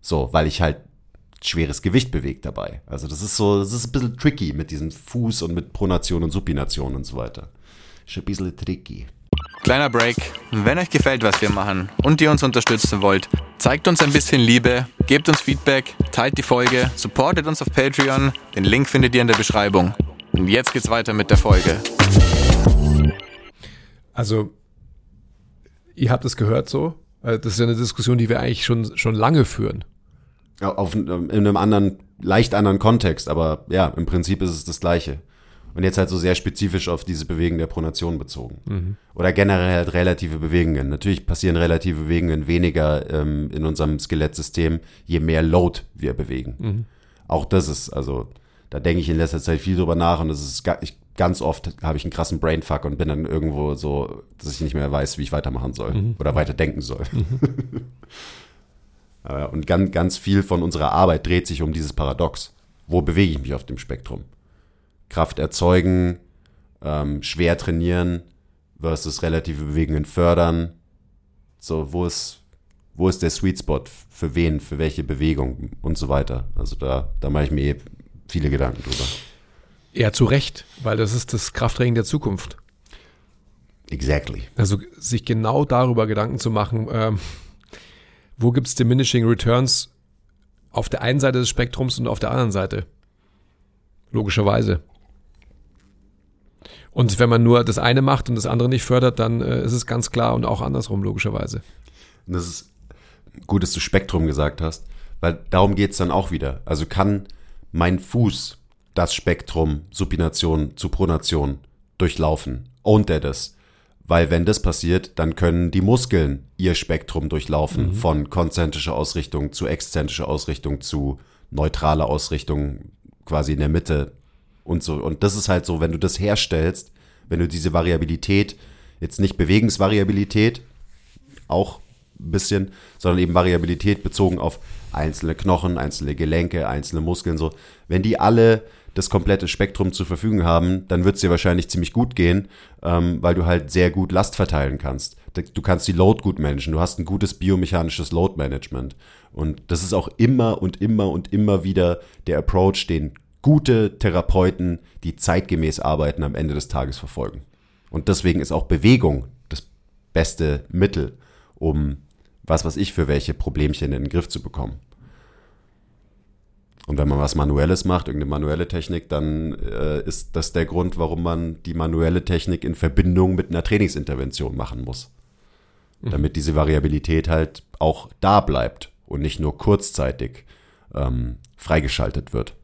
So, weil ich halt schweres Gewicht bewegt dabei. Also das ist so, das ist ein bisschen tricky mit diesem Fuß und mit Pronation und Supination und so weiter. Ist ein bisschen tricky. Kleiner Break. Wenn euch gefällt, was wir machen und ihr uns unterstützen wollt, zeigt uns ein bisschen Liebe, gebt uns Feedback, teilt die Folge, supportet uns auf Patreon. Den Link findet ihr in der Beschreibung. Und jetzt geht's weiter mit der Folge. Also, ihr habt es gehört so. Äh, Das ist ja eine Diskussion, die wir eigentlich schon, schon lange führen. Auf, in einem anderen, leicht anderen Kontext, aber ja, im Prinzip ist es das Gleiche. Und jetzt halt so sehr spezifisch auf diese Bewegungen der Pronation bezogen. Oder generell halt relative Bewegungen. Natürlich passieren relative Bewegungen weniger ähm, in unserem Skelettsystem, je mehr Load wir bewegen. Auch das ist, also, da denke ich in letzter Zeit viel drüber nach und das ist ich, ganz oft habe ich einen krassen Brainfuck und bin dann irgendwo so, dass ich nicht mehr weiß, wie ich weitermachen soll oder weiter denken soll. Äh, Und ganz, ganz viel von unserer Arbeit dreht sich um dieses Paradox. Wo bewege ich mich auf dem Spektrum? Kraft erzeugen, ähm, schwer trainieren versus relative Bewegungen fördern. So, wo ist, wo ist der Sweet Spot? Für wen? Für welche Bewegung? Und so weiter. Also da, da mache ich mir eh viele Gedanken drüber. Ja, zu Recht, weil das ist das Krafttraining der Zukunft. Exactly. Also sich genau darüber Gedanken zu machen, ähm, wo gibt es diminishing returns auf der einen Seite des Spektrums und auf der anderen Seite. Logischerweise. Und wenn man nur das eine macht und das andere nicht fördert, dann äh, ist es ganz klar und auch andersrum, logischerweise. Und das ist gut, dass du Spektrum gesagt hast, weil darum geht's dann auch wieder. Also kann mein Fuß das Spektrum Supination zu Pronation durchlaufen? Ownt er das? Weil wenn das passiert, dann können die Muskeln ihr Spektrum durchlaufen von konzentrischer Ausrichtung zu exzentrischer Ausrichtung zu neutraler Ausrichtung quasi in der Mitte und so. Und das ist halt so, wenn du das herstellst, wenn du diese Variabilität, jetzt nicht Bewegungsvariabilität, auch bisschen, sondern eben Variabilität bezogen auf einzelne Knochen, einzelne Gelenke, einzelne Muskeln, so. Wenn die alle das komplette Spektrum zur Verfügung haben, dann wird es dir wahrscheinlich ziemlich gut gehen, ähm, weil du halt sehr gut Last verteilen kannst. Du kannst die Load gut managen, du hast ein gutes biomechanisches Load Management. Und das ist auch immer und immer und immer wieder der Approach, den gute Therapeuten, die zeitgemäß arbeiten, am Ende des Tages verfolgen. Und deswegen ist auch Bewegung das beste Mittel, um was weiß ich für welche Problemchen in den Griff zu bekommen. Und wenn man was Manuelles macht, irgendeine manuelle Technik, dann äh, ist das der Grund, warum man die manuelle Technik in Verbindung mit einer Trainingsintervention machen muss. Mhm. Damit diese Variabilität halt auch da bleibt und nicht nur kurzzeitig ähm, freigeschaltet wird.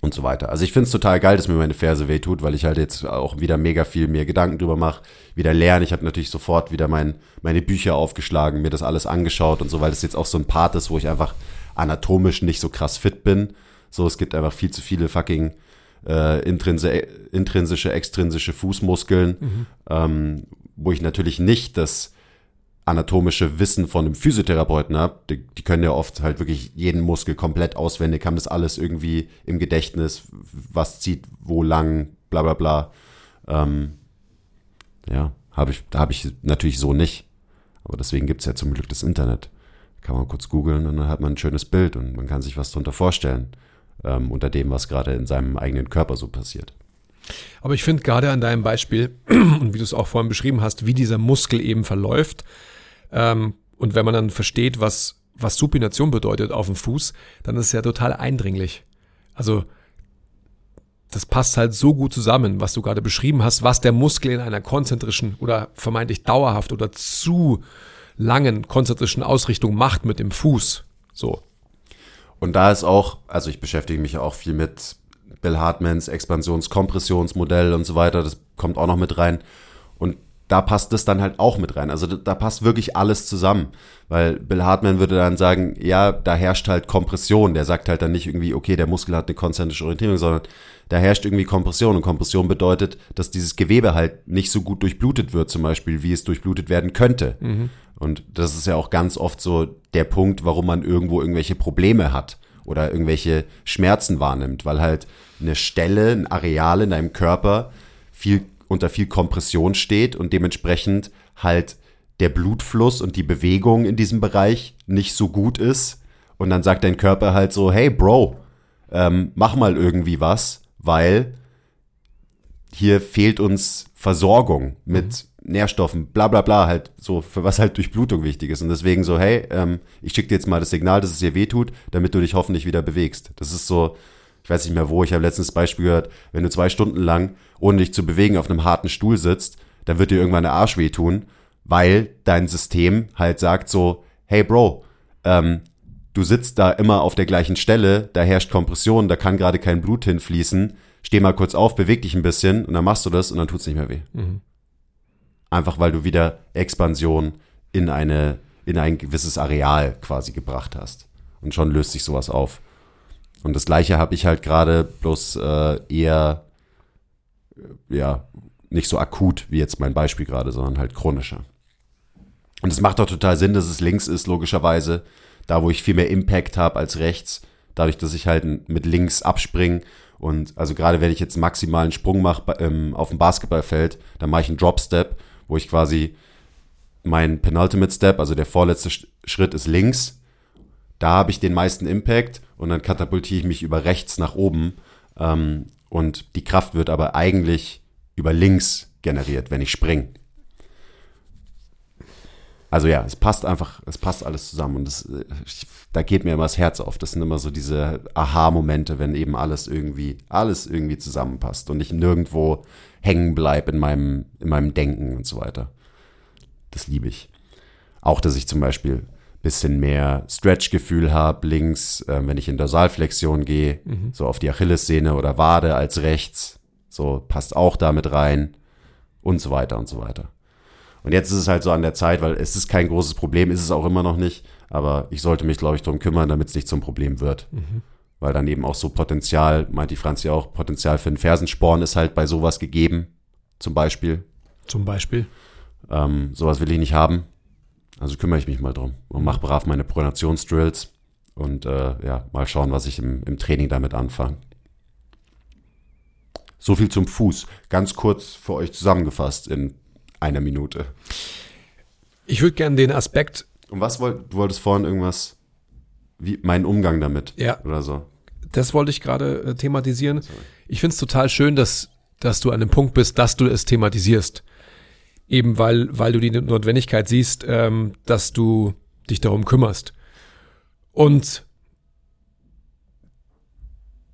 Und so weiter. Also ich finde es total geil, dass mir meine Ferse wehtut, weil ich halt jetzt auch wieder mega viel mir Gedanken drüber mache, wieder lerne. Ich habe natürlich sofort wieder mein, meine Bücher aufgeschlagen, mir das alles angeschaut und so, weil das jetzt auch so ein Part ist, wo ich einfach anatomisch nicht so krass fit bin. So, es gibt einfach viel zu viele fucking äh, intrinsische, extrinsische Fußmuskeln, mhm. ähm, wo ich natürlich nicht das anatomische Wissen von einem Physiotherapeuten habe. Die, die, können ja oft halt wirklich jeden Muskel komplett auswendig, haben das alles irgendwie im Gedächtnis, was zieht wo lang, bla bla bla. Ähm, ja, habe ich, habe ich natürlich so nicht. Aber deswegen gibt es ja zum Glück das Internet kann man kurz googeln und dann hat man ein schönes Bild und man kann sich was darunter vorstellen, ähm, unter dem, was gerade in seinem eigenen Körper so passiert. Aber ich finde gerade an deinem Beispiel und wie du es auch vorhin beschrieben hast, wie dieser Muskel eben verläuft ähm, und wenn man dann versteht, was, was Supination bedeutet auf dem Fuß, dann ist es ja total eindringlich. Also das passt halt so gut zusammen, was du gerade beschrieben hast, was der Muskel in einer konzentrischen oder vermeintlich dauerhaft oder zu langen konzentrischen Ausrichtung macht mit dem Fuß. So. Und da ist auch, also ich beschäftige mich auch viel mit Bill Hartmans Expansions-Kompressionsmodell und so weiter, das kommt auch noch mit rein. Und da passt das dann halt auch mit rein. Also da passt wirklich alles zusammen. Weil Bill Hartman würde dann sagen, ja, da herrscht halt Kompression. Der sagt halt dann nicht irgendwie, okay, der Muskel hat eine konzentrische Orientierung, sondern da herrscht irgendwie Kompression. Und Kompression bedeutet, dass dieses Gewebe halt nicht so gut durchblutet wird, zum Beispiel, wie es durchblutet werden könnte. Mhm. Und das ist ja auch ganz oft so der Punkt, warum man irgendwo irgendwelche Probleme hat oder irgendwelche Schmerzen wahrnimmt, weil halt eine Stelle, ein Areal in deinem Körper viel unter viel Kompression steht und dementsprechend halt der Blutfluss und die Bewegung in diesem Bereich nicht so gut ist. Und dann sagt dein Körper halt so, hey Bro, ähm, mach mal irgendwie was, weil hier fehlt uns Versorgung mit mhm. Nährstoffen, bla bla bla, halt so, für was halt Durchblutung wichtig ist. Und deswegen so, hey, ähm, ich schicke dir jetzt mal das Signal, dass es dir weh tut, damit du dich hoffentlich wieder bewegst. Das ist so, ich weiß nicht mehr wo, ich habe letztens Beispiel gehört, wenn du zwei Stunden lang, ohne dich zu bewegen, auf einem harten Stuhl sitzt, dann wird dir irgendwann der Arsch wehtun, weil dein System halt sagt so, hey Bro, ähm, du sitzt da immer auf der gleichen Stelle, da herrscht Kompression, da kann gerade kein Blut hinfließen, steh mal kurz auf, beweg dich ein bisschen und dann machst du das und dann tut's nicht mehr weh. Mhm. Einfach weil du wieder Expansion in eine, in ein gewisses Areal quasi gebracht hast. Und schon löst sich sowas auf. Und das gleiche habe ich halt gerade bloß äh, eher, äh, ja, nicht so akut wie jetzt mein Beispiel gerade, sondern halt chronischer. Und es macht doch total Sinn, dass es links ist, logischerweise. Da, wo ich viel mehr Impact habe als rechts. Dadurch, dass ich halt mit links abspringe. Und also gerade wenn ich jetzt maximalen Sprung mache ähm, auf dem Basketballfeld, dann mache ich einen Drop Step, wo ich quasi mein Penultimate Step, also der vorletzte Schritt ist links. Da habe ich den meisten Impact und dann katapultiere ich mich über rechts nach oben ähm, und die Kraft wird aber eigentlich über links generiert, wenn ich springe. Also ja, es passt einfach, es passt alles zusammen und das, äh, da geht mir immer das Herz auf. Das sind immer so diese Aha-Momente, wenn eben alles irgendwie, alles irgendwie zusammenpasst und ich nirgendwo hängen bleibe in meinem, in meinem Denken und so weiter. Das liebe ich. Auch, dass ich zum Beispiel bisschen mehr Stretch-Gefühl habe, links, äh, wenn ich in Dorsalflexion gehe, mhm. so auf die Achillessehne oder Wade als rechts, so passt auch damit rein und so weiter und so weiter. Und jetzt ist es halt so an der Zeit, weil es ist kein großes Problem, ist es auch immer noch nicht, aber ich sollte mich, glaube ich, darum kümmern, damit es nicht zum Problem wird. Mhm. Weil dann eben auch so Potenzial, meint die Franzi auch, Potenzial für einen Fersensporn ist halt bei sowas gegeben, zum Beispiel. Zum Beispiel. Ähm, sowas will ich nicht haben Also kümmere ich mich mal drum und mache brav meine Pronationsdrills und äh, ja, mal schauen, was ich im, im Training damit anfange. So viel zum Fuß. Ganz kurz für euch zusammengefasst in einer Minute. Ich würde gerne den Aspekt. Und was wollt, du wolltest vorhin irgendwas, wie mein Umgang damit Ja. oder so. Das wollte ich gerade äh, thematisieren. Ich finde es total schön, dass, dass du an dem Punkt bist, dass du es thematisierst. Eben weil, weil du die Notwendigkeit siehst, ähm, dass du dich darum kümmerst. Und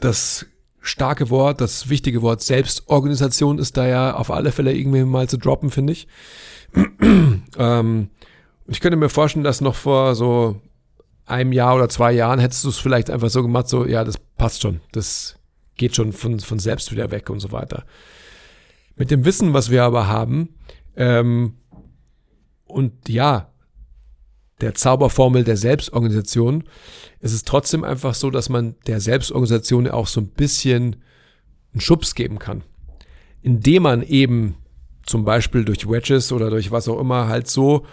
das starke Wort, das wichtige Wort Selbstorganisation ist da ja auf alle Fälle irgendwie mal zu droppen, finde ich. ähm, ich könnte mir vorstellen, dass noch vor so einem Jahr oder zwei Jahren hättest du es vielleicht einfach so gemacht, so, ja, das passt schon, das geht schon von, von selbst wieder weg und so weiter. Mit dem Wissen, was wir aber haben, ähm, und ja, der Zauberformel der Selbstorganisation, ist es trotzdem einfach so, dass man der Selbstorganisation auch so ein bisschen einen Schubs geben kann. Indem man eben zum Beispiel durch Wedges oder durch was auch immer halt so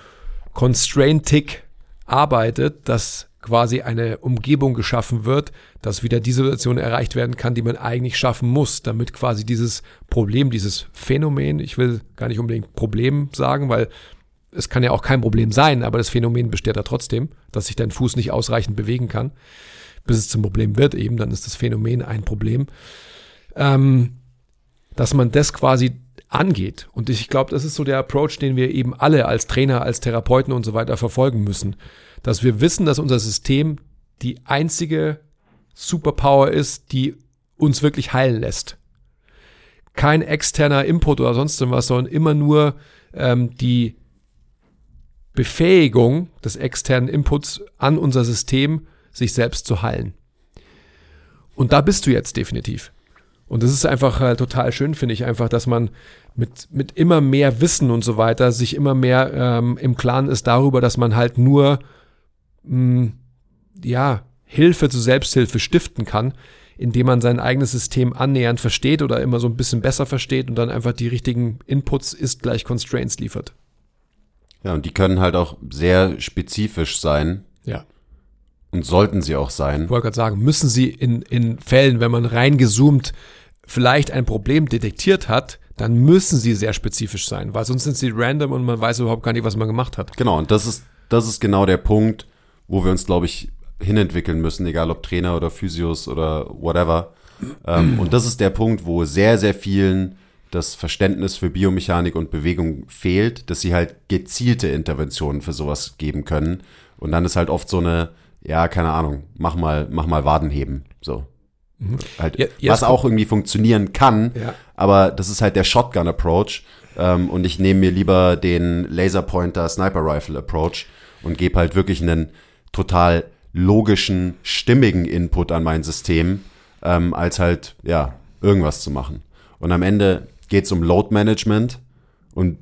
constraintig arbeitet, dass quasi eine Umgebung geschaffen wird, dass wieder die Situation erreicht werden kann, die man eigentlich schaffen muss, damit quasi dieses Problem, dieses Phänomen, ich will gar nicht unbedingt Problem sagen, weil es kann ja auch kein Problem sein, aber das Phänomen besteht da trotzdem, dass sich dein Fuß nicht ausreichend bewegen kann, bis es zum Problem wird eben, dann ist das Phänomen ein Problem. Ähm, dass man das quasi angeht. Und ich glaube, das ist so der Approach, den wir eben alle als Trainer, als Therapeuten und so weiter verfolgen müssen. Dass wir wissen, dass unser System die einzige Superpower ist, die uns wirklich heilen lässt. Kein externer Input oder sonst was, sondern immer nur ähm, die Befähigung des externen Inputs an unser System, sich selbst zu heilen. Und da bist du jetzt definitiv. Und das ist einfach äh, total schön, finde ich einfach, dass man mit, mit immer mehr Wissen und so weiter sich immer mehr ähm, im Klaren ist darüber, dass man halt nur mh, ja, Hilfe zur Selbsthilfe stiften kann, indem man sein eigenes System annähernd versteht oder immer so ein bisschen besser versteht und dann einfach die richtigen Inputs ist gleich Constraints liefert. Ja, und die können halt auch sehr spezifisch sein Ja. und sollten sie auch Ich sein. wollte gerade sagen, müssen sie in, in Fällen, wenn man reingezoomt vielleicht ein Problem detektiert hat, dann müssen sie sehr spezifisch sein, weil sonst sind sie random und man weiß überhaupt gar nicht, was man gemacht hat. Genau, und das ist, das ist genau der Punkt, wo wir uns, glaube ich, hinentwickeln müssen, egal ob Trainer oder Physios oder whatever. Ähm, und das ist der Punkt, wo sehr, sehr vielen das Verständnis für Biomechanik und Bewegung fehlt, dass sie halt gezielte Interventionen für sowas geben können. Und dann ist halt oft so eine, ja, keine Ahnung, mach mal, mach mal Wadenheben. So. Halt, Ja, ja, was auch irgendwie funktionieren kann, Ja. aber das ist halt der Shotgun-Approach. Ähm, und ich nehme mir lieber den Laserpointer Sniper Rifle Approach und gebe halt wirklich einen total logischen, stimmigen Input an mein System, ähm, als halt, ja, irgendwas zu machen. Und am Ende geht es um Load Management und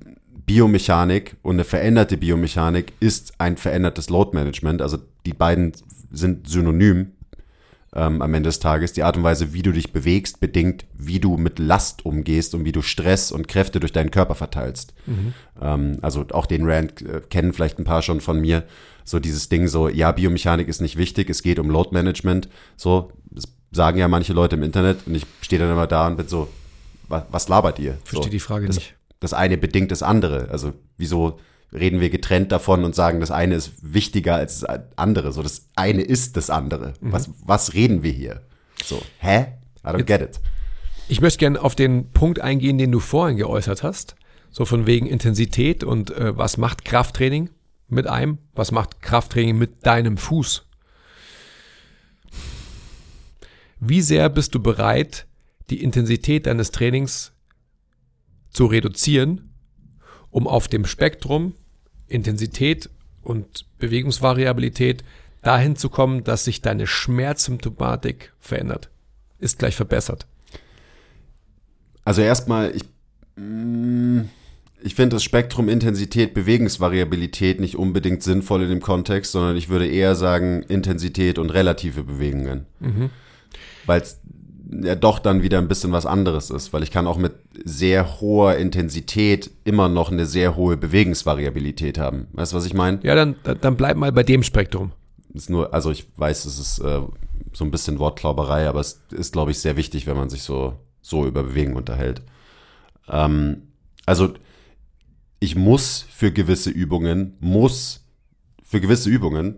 Biomechanik und eine veränderte Biomechanik ist ein verändertes Load Management. Also die beiden sind synonym ähm, am Ende des Tages. Die Art und Weise, wie du dich bewegst, bedingt, wie du mit Last umgehst und wie du Stress und Kräfte durch deinen Körper verteilst. Ähm, also auch den Rand äh, kennen vielleicht ein paar schon von mir. So dieses Ding so, ja, Biomechanik ist nicht wichtig, es geht um Load Management. So, das sagen ja manche Leute im Internet und ich stehe dann immer da und bin so, was, was labert ihr? Verstehe so, die Frage das, nicht. Das eine bedingt das andere. Also wieso reden wir getrennt davon und sagen, das eine ist wichtiger als das andere. So, das eine ist das andere. Mhm. Was, was reden wir hier? So, hä? I don't get it. Ich möchte gerne auf den Punkt eingehen, den du vorhin geäußert hast. So von wegen Intensität und äh, was macht Krafttraining mit einem? Was macht Krafttraining mit deinem Fuß? Wie sehr bist du bereit, die Intensität deines Trainings zu reduzieren, um auf dem Spektrum Intensität und Bewegungsvariabilität dahin zu kommen, dass sich deine Schmerzsymptomatik verändert? Ist gleich verbessert. Also erstmal, ich, mm, ich finde das Spektrum Intensität, Bewegungsvariabilität nicht unbedingt sinnvoll in dem Kontext, sondern ich würde eher sagen Intensität und relative Bewegungen. Weil ja doch dann wieder ein bisschen was anderes ist, weil ich kann auch mit sehr hoher Intensität immer noch eine sehr hohe Bewegungsvariabilität haben. Weißt du, was ich meine? Ja, dann, dann bleib mal bei dem Spektrum. Ist nur, also ich weiß, es ist äh, so ein bisschen Wortklauberei, aber es ist, glaube ich, sehr wichtig, wenn man sich so, so über Bewegung unterhält. Ähm, also ich muss für gewisse Übungen, muss für gewisse Übungen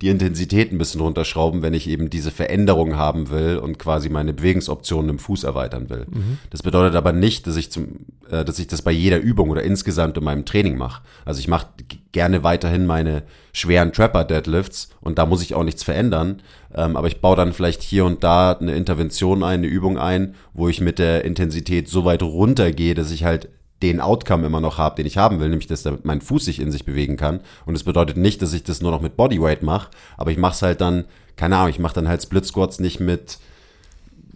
die Intensität ein bisschen runterschrauben, wenn ich eben diese Veränderung haben will und quasi meine Bewegungsoptionen im Fuß erweitern will. Mhm. Das bedeutet aber nicht, dass ich zum, äh, dass ich das bei jeder Übung oder insgesamt in meinem Training mache. Also ich mache gerne weiterhin meine schweren Trapper Deadlifts und da muss ich auch nichts verändern. Ähm, aber ich baue dann vielleicht hier und da eine Intervention ein, eine Übung ein, wo ich mit der Intensität so weit runtergehe, dass ich halt den Outcome immer noch habe, den ich haben will, nämlich dass mein Fuß sich in sich bewegen kann. Und das bedeutet nicht, dass ich das nur noch mit Bodyweight mache, aber ich mache es halt dann, keine Ahnung, ich mache dann halt Split Squats nicht mit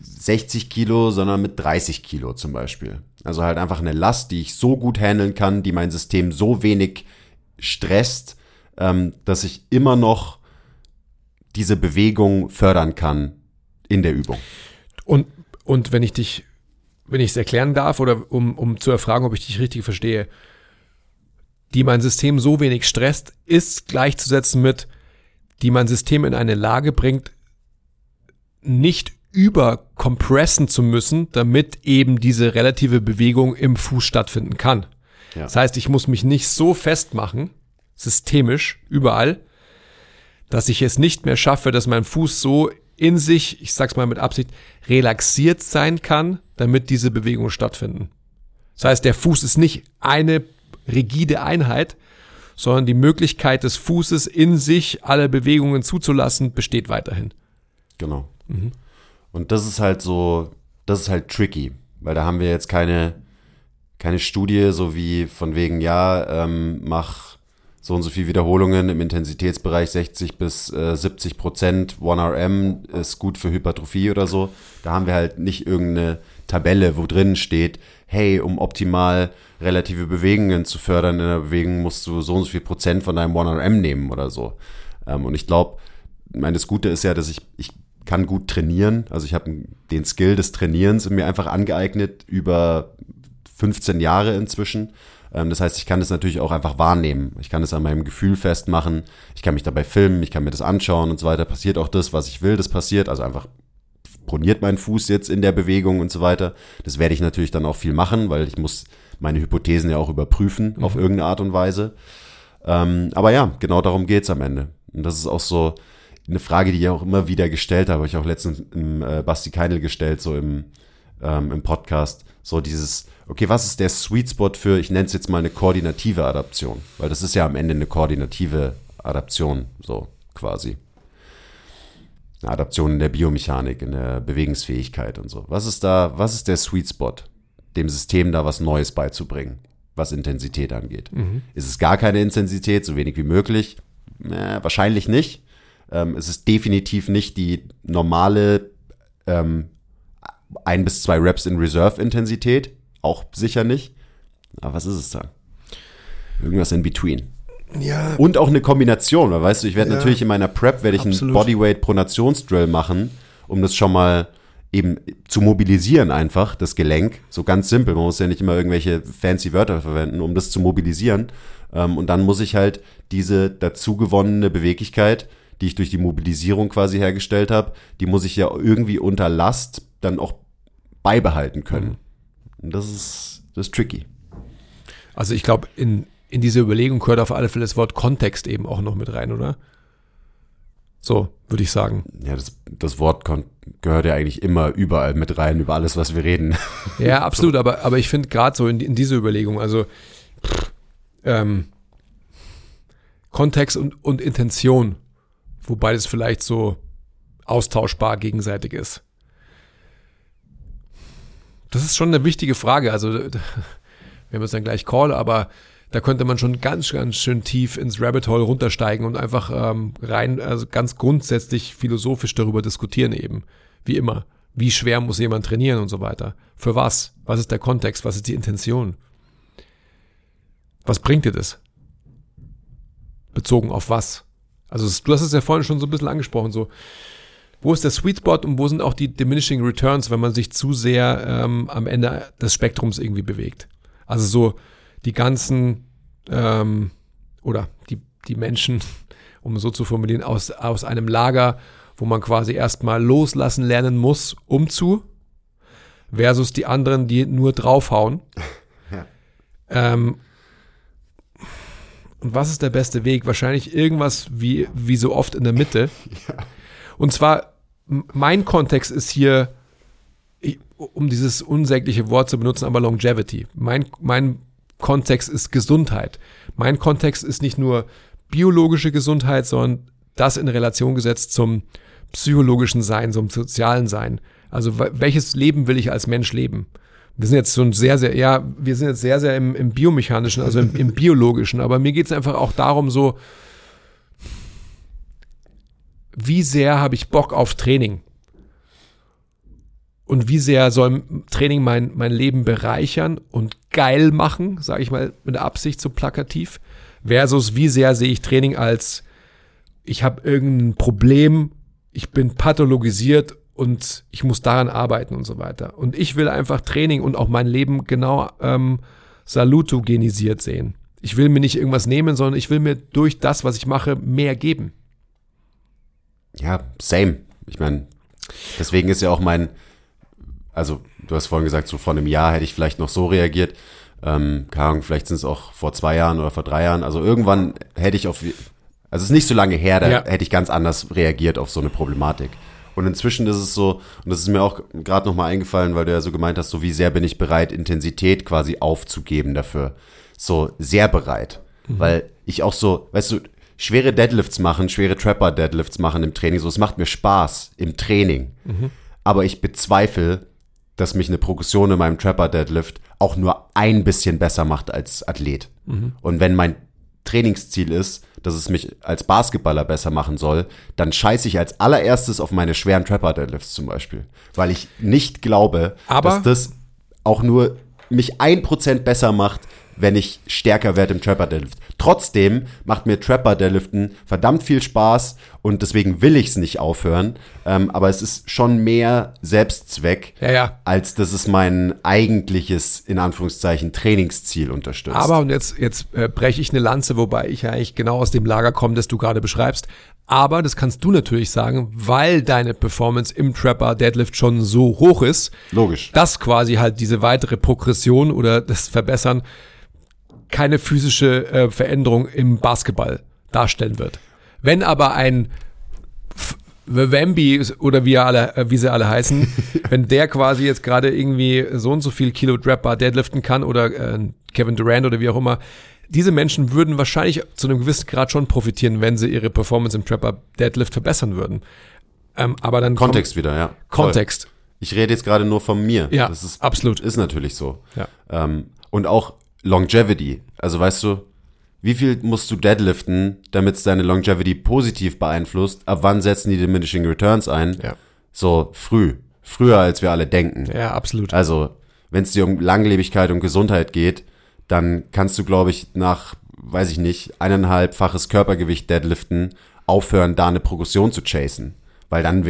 60 Kilo, sondern mit 30 Kilo zum Beispiel. Also halt einfach eine Last, die ich so gut handeln kann, die mein System so wenig stresst, ähm, dass ich immer noch diese Bewegung fördern kann in der Übung. Und, und wenn ich dich wenn ich es erklären darf oder um, um zu erfragen, ob ich dich richtig verstehe, die mein System so wenig stresst, ist gleichzusetzen mit, die mein System in eine Lage bringt, nicht überkompressen zu müssen, damit eben diese relative Bewegung im Fuß stattfinden kann. Ja. Das heißt, ich muss mich nicht so festmachen, systemisch, überall, dass ich es nicht mehr schaffe, dass mein Fuß so in sich, ich sag's mal mit Absicht, relaxiert sein kann, damit diese Bewegungen stattfinden. Das heißt, der Fuß ist nicht eine rigide Einheit, sondern die Möglichkeit des Fußes in sich alle Bewegungen zuzulassen besteht weiterhin. Genau. Mhm. Und das ist halt so, das ist halt tricky, weil da haben wir jetzt keine, keine Studie, so wie von wegen, ja, ähm, mach so und so viel Wiederholungen im Intensitätsbereich 60 bis äh, 70 Prozent 1RM ist gut für Hypertrophie oder so. Da haben wir halt nicht irgendeine Tabelle, wo drin steht, hey, um optimal relative Bewegungen zu fördern in der Bewegung, musst du so und so viel Prozent von deinem 1RM nehmen oder so. Ähm, und ich glaube, meine, das Gute ist ja, dass ich, ich kann gut trainieren. Also ich habe den Skill des Trainierens mir einfach angeeignet über 15 Jahre inzwischen ähm, das heißt, ich kann das natürlich auch einfach wahrnehmen. Ich kann es an meinem Gefühl festmachen. Ich kann mich dabei filmen, ich kann mir das anschauen und so weiter. Passiert auch das, was ich will, das passiert. Also einfach proniert mein Fuß jetzt in der Bewegung und so weiter. Das werde ich natürlich dann auch viel machen, weil ich muss meine Hypothesen ja auch überprüfen mhm. auf irgendeine Art und Weise. Ähm, aber ja, genau darum geht's am Ende. Und das ist auch so eine Frage, die ich auch immer wieder gestellt habe. Ich auch letztens im äh, Basti Keinl gestellt, so im, ähm, im Podcast. So dieses, okay, was ist der Sweet Spot für, ich nenne es jetzt mal eine koordinative Adaption, weil das ist ja am Ende eine koordinative Adaption, so quasi. Eine Adaption in der Biomechanik, in der Bewegungsfähigkeit und so. Was ist da, was ist der Sweet Spot, dem System da was Neues beizubringen, was Intensität angeht? Mhm. Ist es gar keine Intensität, so wenig wie möglich? Äh, wahrscheinlich nicht. Ähm, es ist definitiv nicht die normale ähm, ein bis zwei Reps in Reserve-Intensität, auch sicher nicht. Aber was ist es dann? Irgendwas in between. Ja. Und auch eine Kombination, weil weißt du, ich werde ja, natürlich in meiner Prep werde ich absolut. einen Bodyweight Pronationsdrill machen, um das schon mal eben zu mobilisieren einfach, das Gelenk. So ganz simpel. Man muss ja nicht immer irgendwelche fancy Wörter verwenden, um das zu mobilisieren. Ähm, und dann muss ich halt diese dazu gewonnene Beweglichkeit, die ich durch die Mobilisierung quasi hergestellt habe, die muss ich ja irgendwie unter Last dann auch beibehalten können. Mhm. Und das ist, das ist tricky. Also ich glaube, in, in diese Überlegung gehört auf alle Fälle das Wort Kontext eben auch noch mit rein, oder? So, würde ich sagen. Ja, das, das Wort gehört ja eigentlich immer überall mit rein, über alles, was wir reden. Ja, absolut, so. aber, aber ich finde gerade so in, in diese Überlegung, also pff, ähm, Kontext und, und Intention, wobei das vielleicht so austauschbar gegenseitig ist. Das ist schon eine wichtige Frage. Also, wir haben jetzt dann gleich Call, aber da könnte man schon ganz, ganz schön tief ins Rabbit Hole runtersteigen und einfach ähm, rein, also ganz grundsätzlich philosophisch darüber diskutieren eben. Wie immer. Wie schwer muss jemand trainieren und so weiter? Für was? Was ist der Kontext? Was ist die Intention? Was bringt dir das? Bezogen auf was? Also du hast es ja vorhin schon so ein bisschen angesprochen, so wo ist der Sweet Spot und wo sind auch die diminishing returns, wenn man sich zu sehr ähm, am Ende des Spektrums irgendwie bewegt. Also so die ganzen ähm, oder die, die Menschen, um so zu formulieren, aus, aus einem Lager, wo man quasi erstmal loslassen lernen muss, um zu, versus die anderen, die nur draufhauen. Ja. Ähm, und was ist der beste Weg? Wahrscheinlich irgendwas wie, wie so oft in der Mitte. Ja. Und zwar, mein Kontext ist hier, um dieses unsägliche Wort zu benutzen, aber Longevity. Mein, mein Kontext ist Gesundheit. Mein Kontext ist nicht nur biologische Gesundheit, sondern das in Relation gesetzt zum psychologischen Sein, zum sozialen Sein. Also welches Leben will ich als Mensch leben? Wir sind jetzt so ein sehr, sehr, ja, wir sind jetzt sehr, sehr im, im biomechanischen, also im, im biologischen, aber mir geht es einfach auch darum, so, wie sehr habe ich Bock auf Training? Und wie sehr soll Training mein, mein Leben bereichern und geil machen, sage ich mal mit Absicht so plakativ, versus wie sehr sehe ich Training als, ich habe irgendein Problem, ich bin pathologisiert und ich muss daran arbeiten und so weiter. Und ich will einfach Training und auch mein Leben genau ähm, salutogenisiert sehen. Ich will mir nicht irgendwas nehmen, sondern ich will mir durch das, was ich mache, mehr geben. Ja, same. Ich meine, deswegen ist ja auch mein, also du hast vorhin gesagt, so vor einem Jahr hätte ich vielleicht noch so reagiert. Ähm, keine Ahnung, vielleicht sind es auch vor zwei Jahren oder vor drei Jahren. Also irgendwann hätte ich auf, also es ist nicht so lange her, da ja. hätte ich ganz anders reagiert auf so eine Problematik. Und inzwischen ist es so, und das ist mir auch gerade nochmal eingefallen, weil du ja so gemeint hast, so wie sehr bin ich bereit, Intensität quasi aufzugeben dafür. So sehr bereit. Mhm. Weil ich auch so, weißt du, schwere Deadlifts machen, schwere Trapper-Deadlifts machen im Training, so, es macht mir Spaß im Training. Mhm. Aber ich bezweifle, dass mich eine Progression in meinem Trapper-Deadlift auch nur ein bisschen besser macht als Athlet. Mhm. Und wenn mein Trainingsziel ist, dass es mich als Basketballer besser machen soll, dann scheiße ich als allererstes auf meine schweren Trapper Deadlifts zum Beispiel. Weil ich nicht glaube, Aber dass das auch nur mich ein Prozent besser macht, wenn ich stärker werde im Trapper Deadlift. Trotzdem macht mir Trapper Deadliften verdammt viel Spaß und deswegen will ich es nicht aufhören. Ähm, aber es ist schon mehr Selbstzweck, ja, ja. als dass es mein eigentliches, in Anführungszeichen, Trainingsziel unterstützt. Aber und jetzt, jetzt äh, breche ich eine Lanze, wobei ich ja eigentlich genau aus dem Lager komme, das du gerade beschreibst. Aber das kannst du natürlich sagen, weil deine Performance im Trapper Deadlift schon so hoch ist. Logisch. Dass quasi halt diese weitere Progression oder das Verbessern keine physische äh, Veränderung im Basketball darstellen wird. Wenn aber ein Wemby oder wie, alle, äh, wie sie alle heißen, wenn der quasi jetzt gerade irgendwie so und so viel Kilo Drapbar deadliften kann oder äh, Kevin Durant oder wie auch immer, diese Menschen würden wahrscheinlich zu einem gewissen Grad schon profitieren, wenn sie ihre Performance im Trapper Deadlift verbessern würden. Ähm, aber dann Kontext wieder, ja. Kontext. Voll. Ich rede jetzt gerade nur von mir. Ja, das ist, absolut. Ist natürlich so. Ja. Ähm, und auch Longevity. Also weißt du, wie viel musst du deadliften, damit es deine Longevity positiv beeinflusst? Ab wann setzen die Diminishing Returns ein? Ja. So früh. Früher, als wir alle denken. Ja, absolut. Also, wenn es dir um Langlebigkeit und Gesundheit geht, dann kannst du, glaube ich, nach, weiß ich nicht, eineinhalbfaches Körpergewicht deadliften, aufhören, da eine Progression zu chasen. Weil dann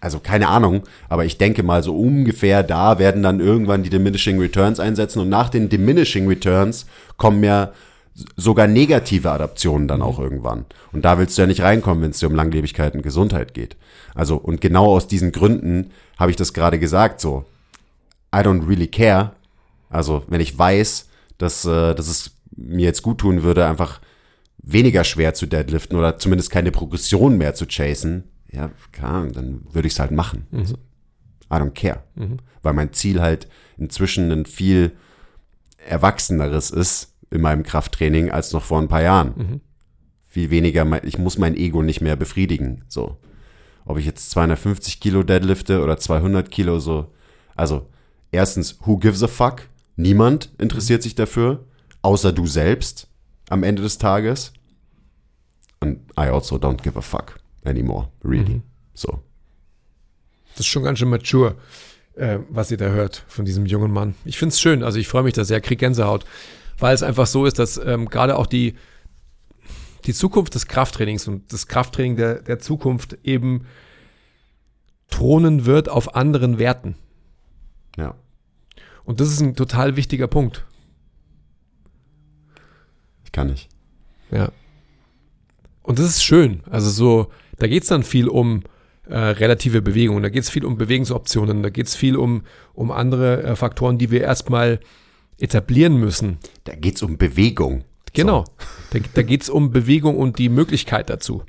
also keine Ahnung, aber ich denke mal so ungefähr da werden dann irgendwann die Diminishing Returns einsetzen und nach den Diminishing Returns kommen ja sogar negative Adaptionen dann auch irgendwann. Und da willst du ja nicht reinkommen, wenn es dir um Langlebigkeit und Gesundheit geht. Also, und genau aus diesen Gründen habe ich das gerade gesagt, so, I don't really care. Also, wenn ich weiß, dass, äh, dass es mir jetzt gut tun würde, einfach weniger schwer zu deadliften oder zumindest keine Progression mehr zu chasen, ja, klar, dann würde ich es halt machen. Mhm. Also, I don't care. Mhm. Weil mein Ziel halt inzwischen ein viel erwachseneres ist in meinem Krafttraining als noch vor ein paar Jahren. Mhm. Viel weniger, ich muss mein Ego nicht mehr befriedigen. So. Ob ich jetzt 250 Kilo deadlifte oder 200 Kilo so. Also, erstens, who gives a fuck? Niemand interessiert sich dafür, außer du selbst am Ende des Tages. Und I also don't give a fuck anymore, really. Mhm. So. Das ist schon ganz schön mature, äh, was ihr da hört von diesem jungen Mann. Ich finde es schön, also ich freue mich da sehr, krieg Gänsehaut, weil es einfach so ist, dass ähm, gerade auch die, die Zukunft des Krafttrainings und das Krafttraining der, der Zukunft eben thronen wird auf anderen Werten. Ja. Und das ist ein total wichtiger Punkt. Ich kann nicht. Ja. Und das ist schön. Also so, da geht es dann viel um äh, relative Bewegungen, da geht es viel um Bewegungsoptionen, da geht es viel um, um andere äh, Faktoren, die wir erstmal etablieren müssen. Da geht es um Bewegung. Genau. Da, da geht es um Bewegung und die Möglichkeit dazu.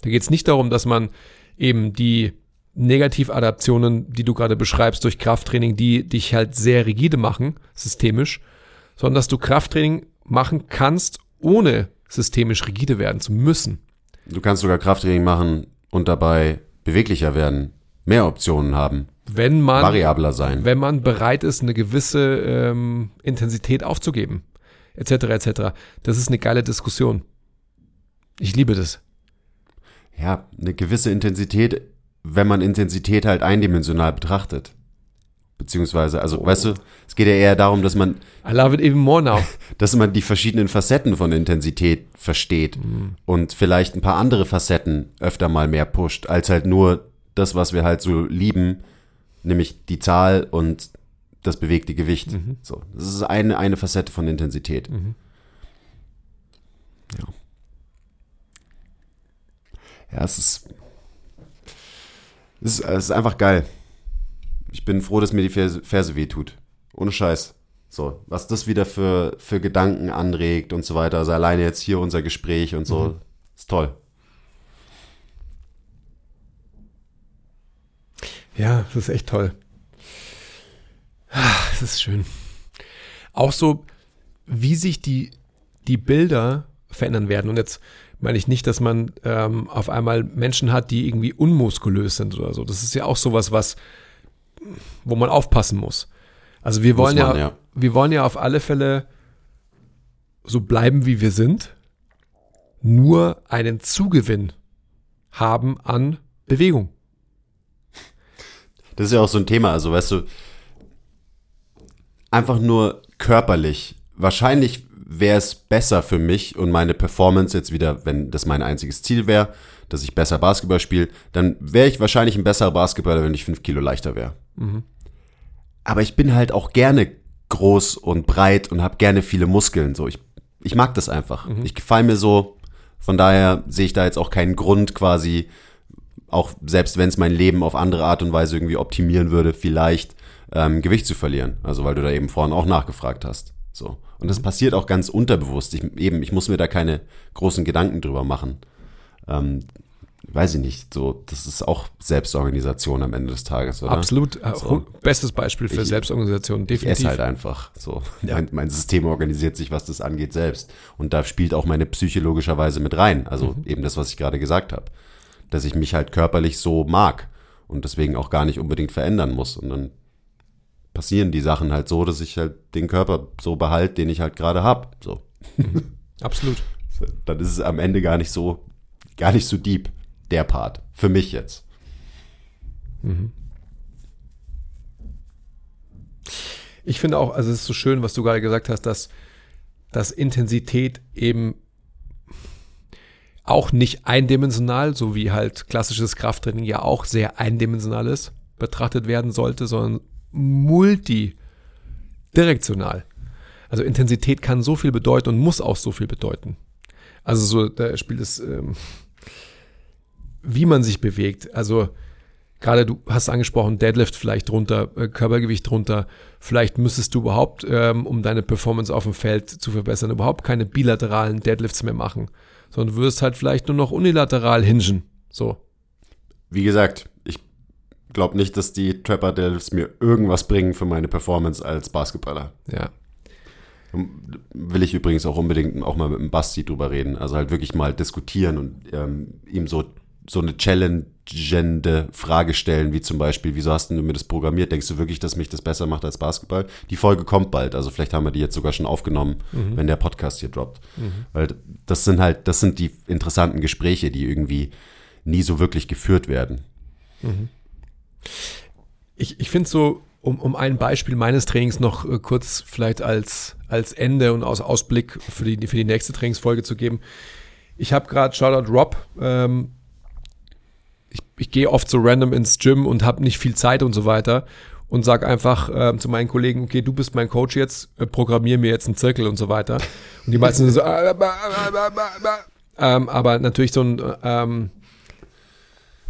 Da geht es nicht darum, dass man eben die Negativadaptionen, die du gerade beschreibst, durch Krafttraining, die dich halt sehr rigide machen, systemisch, sondern dass du Krafttraining machen kannst, ohne systemisch rigide werden zu müssen. Du kannst sogar Krafttraining machen und dabei beweglicher werden, mehr Optionen haben, Wenn man, variabler sein. wenn man bereit ist, eine gewisse ähm, Intensität aufzugeben, etc., etc. Das ist eine geile Diskussion. Ich liebe das. Ja, eine gewisse Intensität, wenn man Intensität halt eindimensional betrachtet. Beziehungsweise, also, weißt du, es geht ja eher darum, dass man, I love it even more now. dass man die verschiedenen Facetten von Intensität versteht und vielleicht ein paar andere Facetten öfter mal mehr pusht, als halt nur das, was wir halt so lieben, nämlich die Zahl und das bewegte Gewicht. So, das ist eine, eine Facette von Intensität. Ja. Ja, es ist, es ist, es ist einfach geil. Ich bin froh, dass mir die Ferse, Ferse wehtut. Ohne Scheiß. So, was das wieder für, für Gedanken anregt und so weiter. Also alleine jetzt hier unser Gespräch und so. Ist toll. Ja, das ist echt toll. Ah, Das ist schön. Auch so, wie sich die, die Bilder verändern werden. Und jetzt meine ich nicht, dass man ähm, auf einmal Menschen hat, die irgendwie unmuskulös sind oder so. Das ist ja auch sowas, was, wo man aufpassen muss. Also wir wollen man, ja, ja. wir wollen ja auf alle Fälle so bleiben, wie wir sind, nur einen Zugewinn haben an Bewegung. Das ist ja auch so ein Thema, also weißt du, einfach nur körperlich. Wahrscheinlich wäre es besser für mich und meine Performance jetzt wieder, wenn das mein einziges Ziel wäre, dass ich besser Basketball spiele, dann wäre ich wahrscheinlich ein besserer Basketballer, wenn ich fünf Kilo leichter wäre. Aber ich bin halt auch gerne groß und breit und habe gerne viele Muskeln. So, ich, ich mag das einfach. Ich gefalle mir so. Von daher sehe ich da jetzt auch keinen Grund quasi, auch selbst wenn es mein Leben auf andere Art und Weise irgendwie optimieren würde, vielleicht ähm, Gewicht zu verlieren. Also weil du da eben vorhin auch nachgefragt hast. So. Und das passiert auch ganz unterbewusst. Ich, eben, ich muss mir da keine großen Gedanken drüber machen. Ähm, weiß ich nicht, so, das ist auch Selbstorganisation am Ende des Tages, oder? Absolut. Äh, So. Bestes Beispiel für Ich- Selbstorganisation, Ich definitiv. esse halt einfach. So. Mein, mein System organisiert sich, was das angeht, selbst. Und da spielt auch meine Psyche logischerweise mit rein. Also eben das, was ich gerade gesagt habe. Dass ich mich halt körperlich so mag und deswegen auch gar nicht unbedingt verändern muss. Und dann passieren die Sachen halt so, dass ich halt den Körper so behalte, den ich halt gerade hab. So. Absolut. Dann ist es am Ende gar nicht so, gar nicht so deep, der Part. Für mich jetzt. Ich finde auch, also es ist so schön, was du gerade gesagt hast, dass, dass Intensität eben auch nicht eindimensional, so wie halt klassisches Krafttraining ja auch sehr eindimensional ist, betrachtet werden sollte, sondern multidirektional. Also Intensität kann so viel bedeuten und muss auch so viel bedeuten. Also so, da spielt es, ähm, wie man sich bewegt. Also gerade du hast angesprochen, Deadlift vielleicht drunter, äh, Körpergewicht drunter. Vielleicht müsstest du überhaupt, ähm, um deine Performance auf dem Feld zu verbessern, überhaupt keine bilateralen Deadlifts mehr machen, sondern du würdest halt vielleicht nur noch unilateral hingen. So. Wie gesagt, ich glaube nicht, dass die Trapper Deadlifts mir irgendwas bringen für meine Performance als Basketballer. Ja. Will ich übrigens auch unbedingt auch mal mit dem Basti drüber reden. Also halt wirklich mal diskutieren und ähm, ihm so, so eine challengende Frage stellen, wie zum Beispiel, wieso hast du mir das programmiert? Denkst du wirklich, dass mich das besser macht als Basketball? Die Folge kommt bald, also vielleicht haben wir die jetzt sogar schon aufgenommen, wenn der Podcast hier droppt. Weil das sind halt, das sind die interessanten Gespräche, die irgendwie nie so wirklich geführt werden. Ich, ich finde so, um, um ein Beispiel meines Trainings noch äh, kurz vielleicht als, als Ende und als Ausblick für die, für die nächste Trainingsfolge zu geben. Ich habe gerade, Shoutout Rob, ähm, ich gehe oft so random ins Gym und habe nicht viel Zeit und so weiter und sag einfach äh, zu meinen Kollegen, okay, du bist mein Coach jetzt, äh, programmier mir jetzt einen Zirkel und so weiter. Und die meisten sind so, äh, ähm, aber natürlich so ein ähm,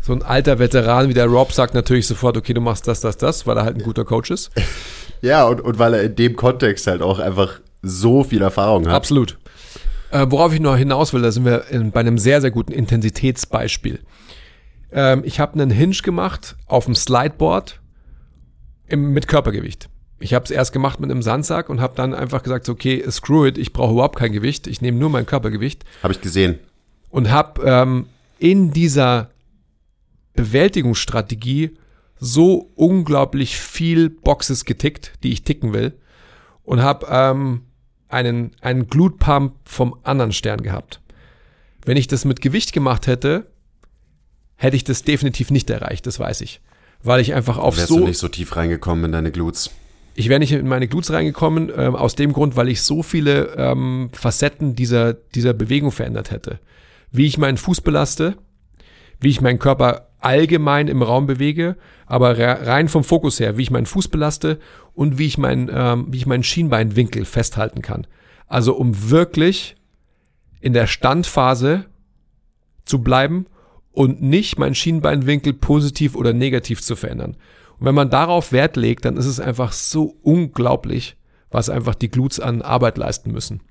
so ein alter Veteran wie der Rob sagt natürlich sofort, okay, du machst das, das, das, weil er halt ein guter Coach ist. Ja, und, und weil er in dem Kontext halt auch einfach so viel Erfahrung hat. Absolut. Äh, worauf ich noch hinaus will, da sind wir in, bei einem sehr, sehr guten Intensitätsbeispiel. Ähm, ich habe einen Hinge gemacht auf dem Slideboard im, mit Körpergewicht. Ich habe es erst gemacht mit einem Sandsack und habe dann einfach gesagt, okay, screw it, ich brauche überhaupt kein Gewicht, ich nehme nur mein Körpergewicht. Habe ich gesehen. Und habe ähm, in dieser Bewältigungsstrategie so unglaublich viel Boxes getickt, die ich ticken will. Und habe ähm, einen, einen Glute Pump vom anderen Stern gehabt. Wenn ich das mit Gewicht gemacht hätte, hätte ich das definitiv nicht erreicht, das weiß ich. Weil ich einfach auf Wärst so. du nicht so tief reingekommen in deine Glutes. Ich wäre nicht in meine Glutes reingekommen, ähm, aus dem Grund, weil ich so viele ähm, Facetten dieser, dieser Bewegung verändert hätte. Wie ich meinen Fuß belaste, wie ich meinen Körper allgemein im Raum bewege, aber rein vom Fokus her, wie ich meinen Fuß belaste und wie ich, mein, ähm, wie ich meinen Schienbeinwinkel festhalten kann. Also um wirklich in der Standphase zu bleiben und nicht meinen Schienbeinwinkel positiv oder negativ zu verändern. Und wenn man darauf Wert legt, dann ist es einfach so unglaublich, was einfach die Glutes an Arbeit leisten müssen.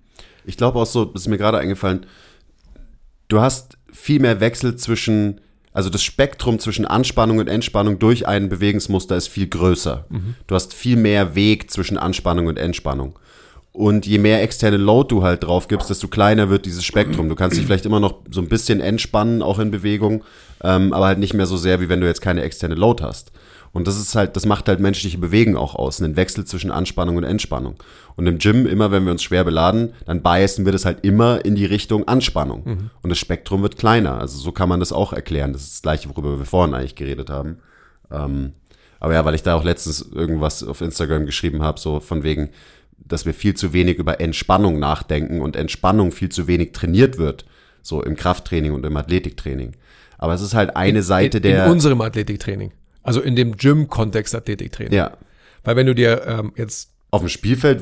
Ich glaube auch so, das ist mir gerade eingefallen, du hast viel mehr Wechsel zwischen also das Spektrum zwischen Anspannung und Entspannung durch ein Bewegungsmuster ist viel größer. Mhm. Du hast viel mehr Weg zwischen Anspannung und Entspannung. Und je mehr externe Load du halt drauf gibst, desto kleiner wird dieses Spektrum. Du kannst dich vielleicht immer noch so ein bisschen entspannen, auch in Bewegung, ähm, aber halt nicht mehr so sehr, wie wenn du jetzt keine externe Load hast. Und das ist halt, das macht halt menschliche Bewegung auch aus, einen Wechsel zwischen Anspannung und Entspannung. Und im Gym, immer wenn wir uns schwer beladen, dann biasen wir das halt immer in die Richtung Anspannung. Mhm. Und das Spektrum wird kleiner. Also so kann man das auch erklären. Das ist das gleiche, worüber wir vorhin eigentlich geredet haben. Ähm, aber ja, weil ich da auch letztens irgendwas auf Instagram geschrieben habe, so von wegen, dass wir viel zu wenig über Entspannung nachdenken und Entspannung viel zu wenig trainiert wird, so im Krafttraining und im Athletiktraining. Aber es ist halt eine in, Seite in, der. In unserem Athletiktraining. Also in dem Gym-Kontext Athletiktraining. Ja. Weil wenn du dir ähm, jetzt auf dem Spielfeld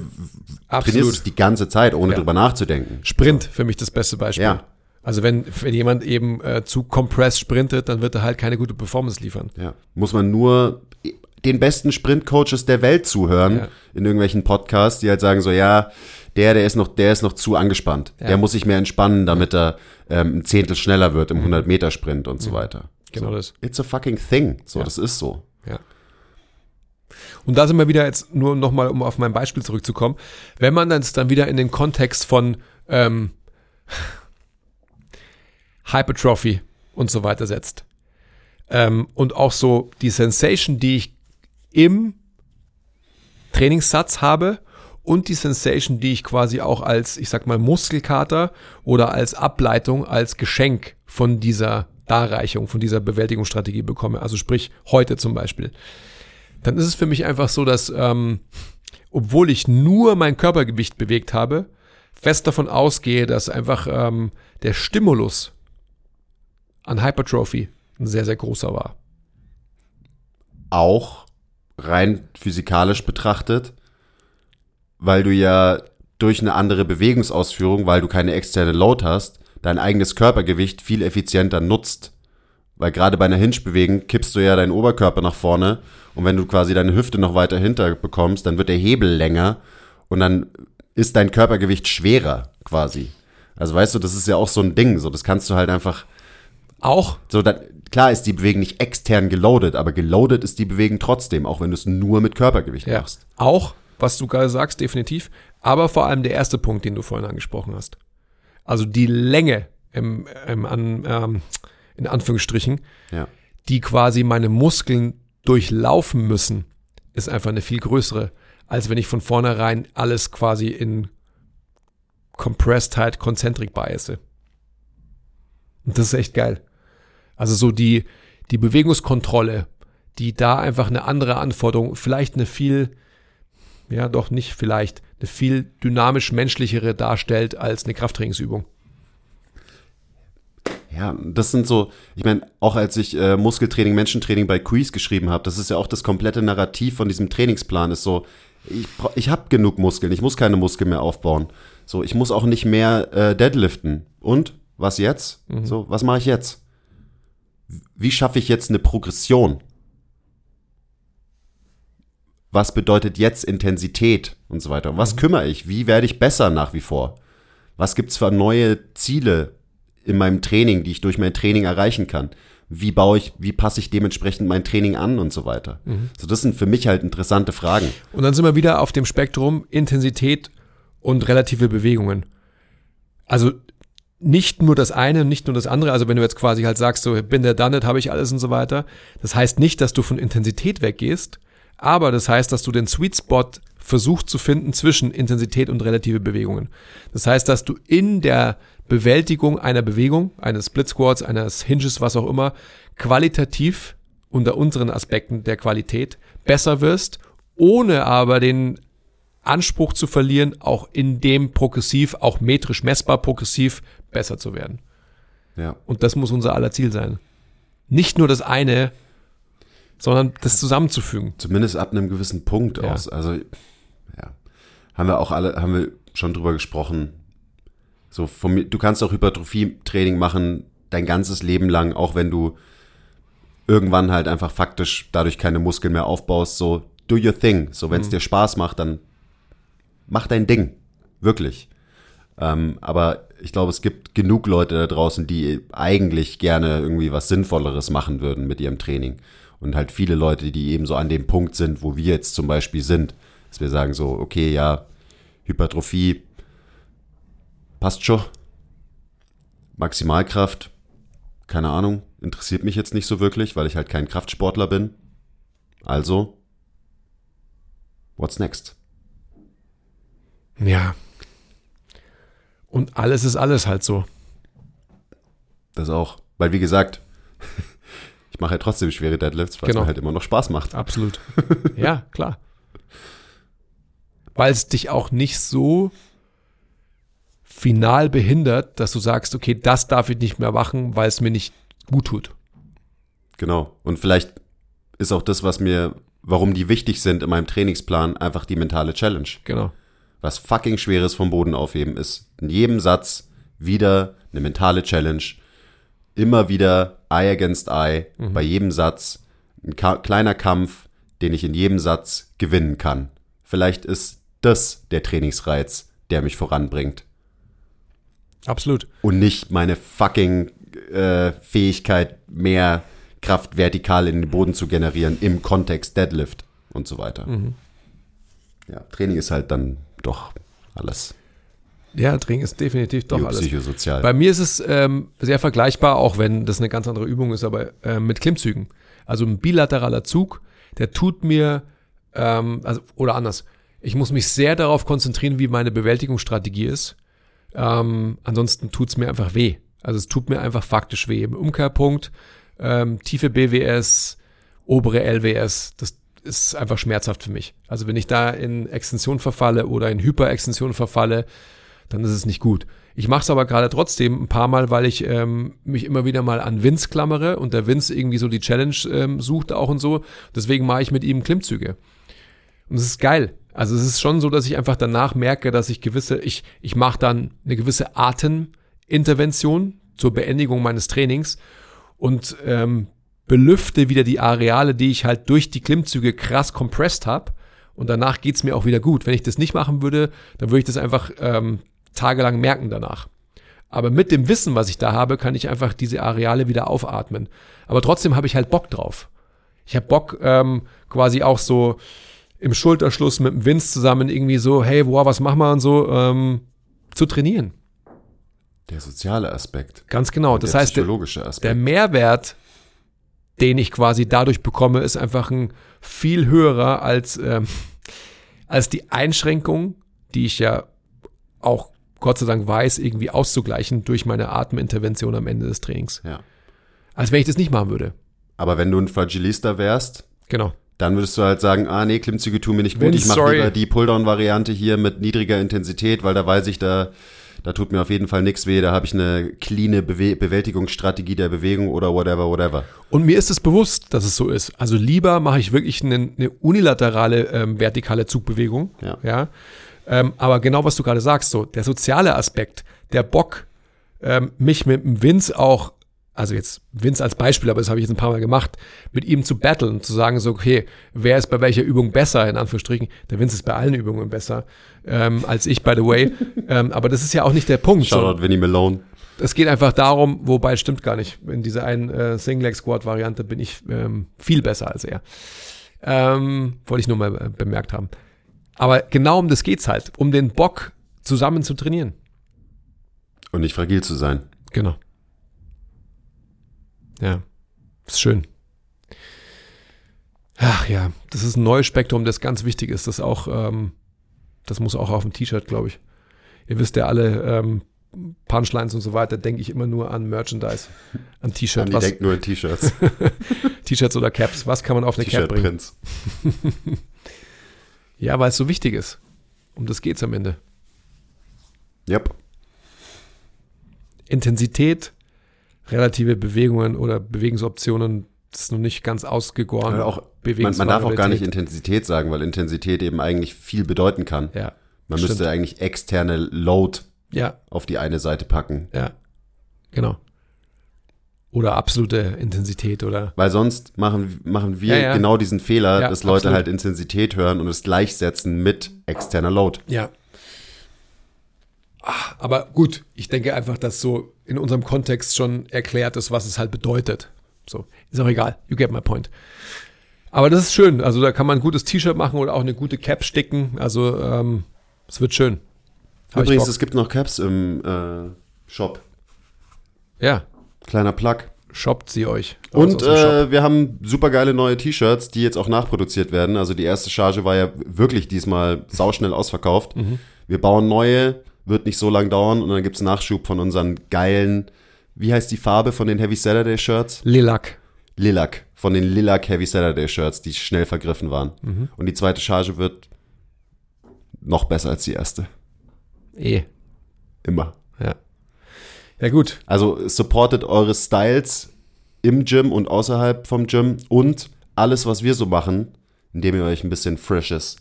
Absolut. trainierst du es die ganze Zeit, ohne Ja. drüber nachzudenken. Sprint für mich das beste Beispiel. Ja. Also wenn, wenn jemand eben äh, zu compressed sprintet, dann wird er halt keine gute Performance liefern. Ja. Muss man nur den besten Sprintcoaches der Welt zuhören Ja. in irgendwelchen Podcasts, die halt sagen so, ja, der, der ist noch, der ist noch zu angespannt. Ja. Der muss sich mehr entspannen, damit er ähm, ein Zehntel schneller wird im 100 Meter Sprint und so weiter. Mhm. Genau so. das. It's a fucking thing. So, Ja. das ist so. Ja. Und da sind wir wieder jetzt nur nochmal, um auf mein Beispiel zurückzukommen. Wenn man das dann wieder in den Kontext von ähm, Hypertrophy und so weiter setzt ähm, und auch so die Sensation, die ich im Trainingssatz habe und die Sensation, die ich quasi auch als, ich sag mal, Muskelkater oder als Ableitung, als Geschenk von dieser Darreichung, von dieser Bewältigungsstrategie bekomme. Also sprich heute zum Beispiel. Dann ist es für mich einfach so, dass ähm, obwohl ich nur mein Körpergewicht bewegt habe, fest davon ausgehe, dass einfach ähm, der Stimulus an Hypertrophy ein sehr, sehr großer war. Auch rein physikalisch betrachtet, weil du ja durch eine andere Bewegungsausführung, weil du keine externe Load hast, dein eigenes Körpergewicht viel effizienter nutzt. Weil gerade bei einer Hinge-Bewegung kippst du ja deinen Oberkörper nach vorne und wenn du quasi deine Hüfte noch weiter hinter bekommst, dann wird der Hebel länger und dann ist dein Körpergewicht schwerer quasi. Also weißt du, das ist ja auch so ein Ding, so das kannst du halt einfach Auch so, dann, klar ist die Bewegung nicht extern geloadet, aber geloadet ist die Bewegung trotzdem, auch wenn du es nur mit Körpergewicht Ja, machst. auch, was du gerade sagst, definitiv. Aber vor allem der erste Punkt, den du vorhin angesprochen hast. Also die Länge im, im, an, ähm, in Anführungsstrichen, Ja. die quasi meine Muskeln durchlaufen müssen, ist einfach eine viel größere, als wenn ich von vornherein alles quasi in Compressedheit, Concentric biase. Und das ist echt geil. Also so die, die Bewegungskontrolle, die da einfach eine andere Anforderung, vielleicht eine viel, ja doch nicht vielleicht, eine viel dynamisch menschlichere darstellt als eine Krafttrainingsübung. Ja, das sind so, ich meine, auch als ich äh, Muskeltraining, Menschentraining bei Quiz geschrieben habe, das ist ja auch das komplette Narrativ von diesem Trainingsplan, ist so, ich, ich habe genug Muskeln, ich muss keine Muskeln mehr aufbauen. So, ich muss auch nicht mehr äh, deadliften. Und was jetzt? So, was mache ich jetzt? Wie schaffe ich jetzt eine Progression? Was bedeutet jetzt Intensität und so weiter? Um was kümmere ich? Wie werde ich besser nach wie vor? Was gibt's für neue Ziele in meinem Training, die ich durch mein Training erreichen kann? Wie baue ich, wie passe ich dementsprechend mein Training an und so weiter? So, das sind für mich halt interessante Fragen. Und dann sind wir wieder auf dem Spektrum Intensität und relative Bewegungen. Also nicht nur das eine und nicht nur das andere. Also wenn du jetzt quasi halt sagst, so bin der done it, habe ich alles und so weiter. Das heißt nicht, dass du von Intensität weggehst, aber das heißt, dass du den Sweet Spot versuchst zu finden zwischen Intensität und relative Bewegungen. Das heißt, dass du in der Bewältigung einer Bewegung, eines Split Squats, eines Hinges, was auch immer, qualitativ unter unseren Aspekten der Qualität besser wirst, ohne aber den Anspruch zu verlieren, auch in dem progressiv, auch metrisch messbar progressiv besser zu werden. Ja. Und das muss unser aller Ziel sein. Nicht nur das eine, sondern das zusammenzufügen. Zumindest ab einem gewissen Punkt Ja. aus. Also, ja. Haben wir auch alle, haben wir schon drüber gesprochen. So, von mir, du kannst auch Hypertrophie-Training machen, dein ganzes Leben lang, auch wenn du irgendwann halt einfach faktisch dadurch keine Muskeln mehr aufbaust. So, do your thing. So, wenn es dir Spaß macht, dann mach dein Ding. Wirklich. Ähm, aber ich glaube, es gibt genug Leute da draußen, die eigentlich gerne irgendwie was Sinnvolleres machen würden mit ihrem Training. Und halt viele Leute, die eben so an dem Punkt sind, wo wir jetzt zum Beispiel sind. Dass wir sagen so, okay, ja, Hypertrophie passt schon. Maximalkraft, keine Ahnung, interessiert mich jetzt nicht so wirklich, weil ich halt kein Kraftsportler bin. Also, what's next? Ja. Und alles ist alles halt so. Das auch. Weil, wie gesagt, ich mache ja trotzdem schwere Deadlifts, weil es Genau. mir halt immer noch Spaß macht. Absolut. ja, klar. Weil es dich auch nicht so final behindert, dass du sagst, okay, das darf ich nicht mehr machen, weil es mir nicht gut tut. Genau. Und vielleicht ist auch das, was mir, warum die wichtig sind in meinem Trainingsplan, einfach die mentale Challenge. Genau. Was fucking schweres vom Boden aufheben ist. In jedem Satz wieder eine mentale Challenge. Immer wieder Eye against Eye. Bei jedem Satz ein kleiner Kampf, den ich in jedem Satz gewinnen kann. Vielleicht ist das der Trainingsreiz, der mich voranbringt. Absolut. und nicht meine fucking äh, Fähigkeit, mehr Kraft vertikal in den Boden zu generieren im Kontext Deadlift und so weiter. Ja, Training ist halt dann doch alles Ja, Training ist definitiv doch alles. biopsychosozial. Bei mir ist es ähm, sehr vergleichbar, auch wenn das eine ganz andere Übung ist, aber äh, mit Klimmzügen. Also ein bilateraler Zug, der tut mir, ähm, also, oder anders, ich muss mich sehr darauf konzentrieren, wie meine Bewältigungsstrategie ist. Ähm, ansonsten tut's mir einfach weh. Also es tut mir einfach faktisch weh. Im Umkehrpunkt, ähm, tiefe BWS, obere LWS, das ist einfach schmerzhaft für mich. Also wenn ich da in Extension verfalle oder in Hyperextension verfalle, dann ist es nicht gut. Ich mache es aber gerade trotzdem ein paar Mal, weil ich ähm, mich immer wieder mal an Vince klammere und der Vince irgendwie so die Challenge ähm, sucht auch und so. Deswegen mache ich mit ihm Klimmzüge. Und es ist geil. Also es ist schon so, dass ich einfach danach merke, dass ich gewisse, ich, ich mache dann eine gewisse Atemintervention zur Beendigung meines Trainings und ähm, belüfte wieder die Areale, die ich halt durch die Klimmzüge krass compressed habe. Und danach geht's mir auch wieder gut. Wenn ich das nicht machen würde, dann würde ich das einfach ähm, tagelang merken danach. Aber mit dem Wissen, was ich da habe, kann ich einfach diese Areale wieder aufatmen. Aber trotzdem habe ich halt Bock drauf. Ich habe Bock, ähm, quasi auch so im Schulterschluss mit dem Vince zusammen irgendwie so, hey, boah, was machen wir und so, ähm, zu trainieren. der soziale Aspekt. Ganz genau. Das der heißt, der, psychologische Aspekt. der Mehrwert, den ich quasi dadurch bekomme, ist einfach ein viel höherer als, ähm, als die Einschränkung, die ich ja auch Gott sei Dank weiß, irgendwie auszugleichen durch meine Atemintervention am Ende des Trainings. ja. Als wenn ich das nicht machen würde. Aber wenn du ein Fragilista wärst, Genau. dann würdest du halt sagen, ah nee, Klimmzüge tun mir nicht gut, ich mache lieber die Pulldown-Variante hier mit niedriger Intensität, weil da weiß ich, da, da tut mir auf jeden Fall nichts weh, da habe ich eine cleane Bewe Bewältigungsstrategie der Bewegung oder whatever, whatever. Und mir ist es bewusst, dass es so ist. Also lieber mache ich wirklich eine, eine unilaterale ähm, vertikale Zugbewegung. Ja. ja? Ähm, aber genau was du gerade sagst, so der soziale Aspekt, der Bock, ähm, mich mit dem Vince auch also jetzt Vince als Beispiel, aber das habe ich jetzt ein paar Mal gemacht, mit ihm zu battlen, zu sagen so, okay, wer ist bei welcher Übung besser, in Anführungsstrichen. Der Vince ist bei allen Übungen besser ähm, als ich, by the way. ähm, aber das ist ja auch nicht der Punkt. Shoutout Vinny Malone. Es geht einfach darum, wobei stimmt gar nicht. In dieser einen äh, Single-Leg-Squad-Variante bin ich ähm, viel besser als er. Ähm, wollte ich nur mal äh, bemerkt haben. Aber genau um das geht's halt, um den Bock zusammen zu trainieren. Und nicht fragil zu sein. Genau. Ja, ist schön. Ach ja, das ist ein neues Spektrum, das ganz wichtig ist. Das auch, ähm, das muss auch auf dem T-Shirt, glaube ich. Ihr wisst ja alle, ähm, Punchlines und so weiter, denke ich immer nur an Merchandise, an T-Shirt. Andi denkt nur an T-Shirts. T-Shirts oder Caps, was kann man auf eine Cap bringen? Prinz. ja, weil es so wichtig ist. Um das geht's am Ende. Yep. Intensität, relative Bewegungen oder Bewegungsoptionen, ist noch nicht ganz ausgegoren. Ja, auch, man, man darf auch gar nicht Intensität sagen, weil Intensität eben eigentlich viel bedeuten kann. Ja. Man stimmt. müsste eigentlich externe Load ja. auf die eine Seite packen. Ja, genau. Oder absolute Intensität oder. Weil sonst machen, machen wir Ja, genau diesen Fehler, dass Leute absolut. halt Intensität hören und es gleichsetzen mit externer Load. Ja. Ah, Aber gut, ich denke einfach, dass so in unserem Kontext schon erklärt ist, was es halt bedeutet. So, ist auch egal. You get my point. Aber das ist schön. Also da kann man ein gutes T-Shirt machen oder auch eine gute Cap sticken. Also ähm, es wird schön. Hab Übrigens, es gibt noch Caps im äh, Shop. ja, Kleiner Plug. shoppt sie euch. Und äh, wir haben super geile neue T-Shirts, die jetzt auch nachproduziert werden. Also die erste Charge war ja wirklich diesmal sauschnell ausverkauft. Mhm. Wir bauen neue, wird nicht so lang dauern und dann gibt's Nachschub von unseren geilen, wie heißt die Farbe von den Heavy Saturday Shirts? Lilac. Lilac. Von den Lilac Heavy Saturday Shirts, die schnell vergriffen waren. Mhm. Und die zweite Charge wird noch besser als die erste. Eh. Immer. Ja. Ja, gut. Also supportet eure Styles im Gym und außerhalb vom Gym und alles, was wir so machen, indem ihr euch ein bisschen freshes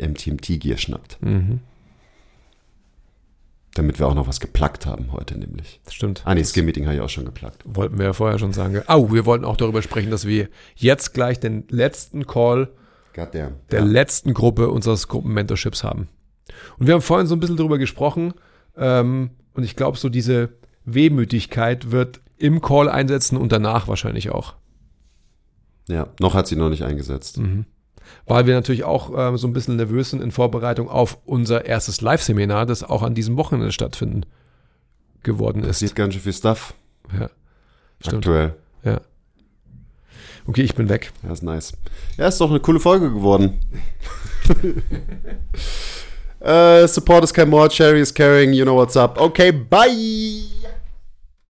MTMT-Gear schnappt. Mhm. Damit wir auch noch was geplackt haben heute nämlich. Das stimmt. Ah nee, Skin Meeting habe ich auch schon geplackt. Wollten wir ja vorher schon sagen. Au, wir wollten auch darüber sprechen, dass wir jetzt gleich den letzten Call der ja. letzten Gruppe unseres Gruppenmentorships haben. Und wir haben vorhin so ein bisschen darüber gesprochen. Ähm, und ich glaube, so diese Wehmütigkeit wird im Call einsetzen und danach wahrscheinlich auch. ja, noch hat sie noch nicht eingesetzt. Mhm. Weil wir natürlich auch ähm, so ein bisschen nervös sind in Vorbereitung auf unser erstes Live-Seminar, das auch an diesem Wochenende stattfinden geworden ist. Passiert ganz schön viel Stuff Ja, stimmt. aktuell. Ja. Okay, ich bin weg. Ja, ist nice. Ja, ist doch eine coole Folge geworden. äh, support is kein Mord, Sherry is caring, you know what's up. Okay, bye!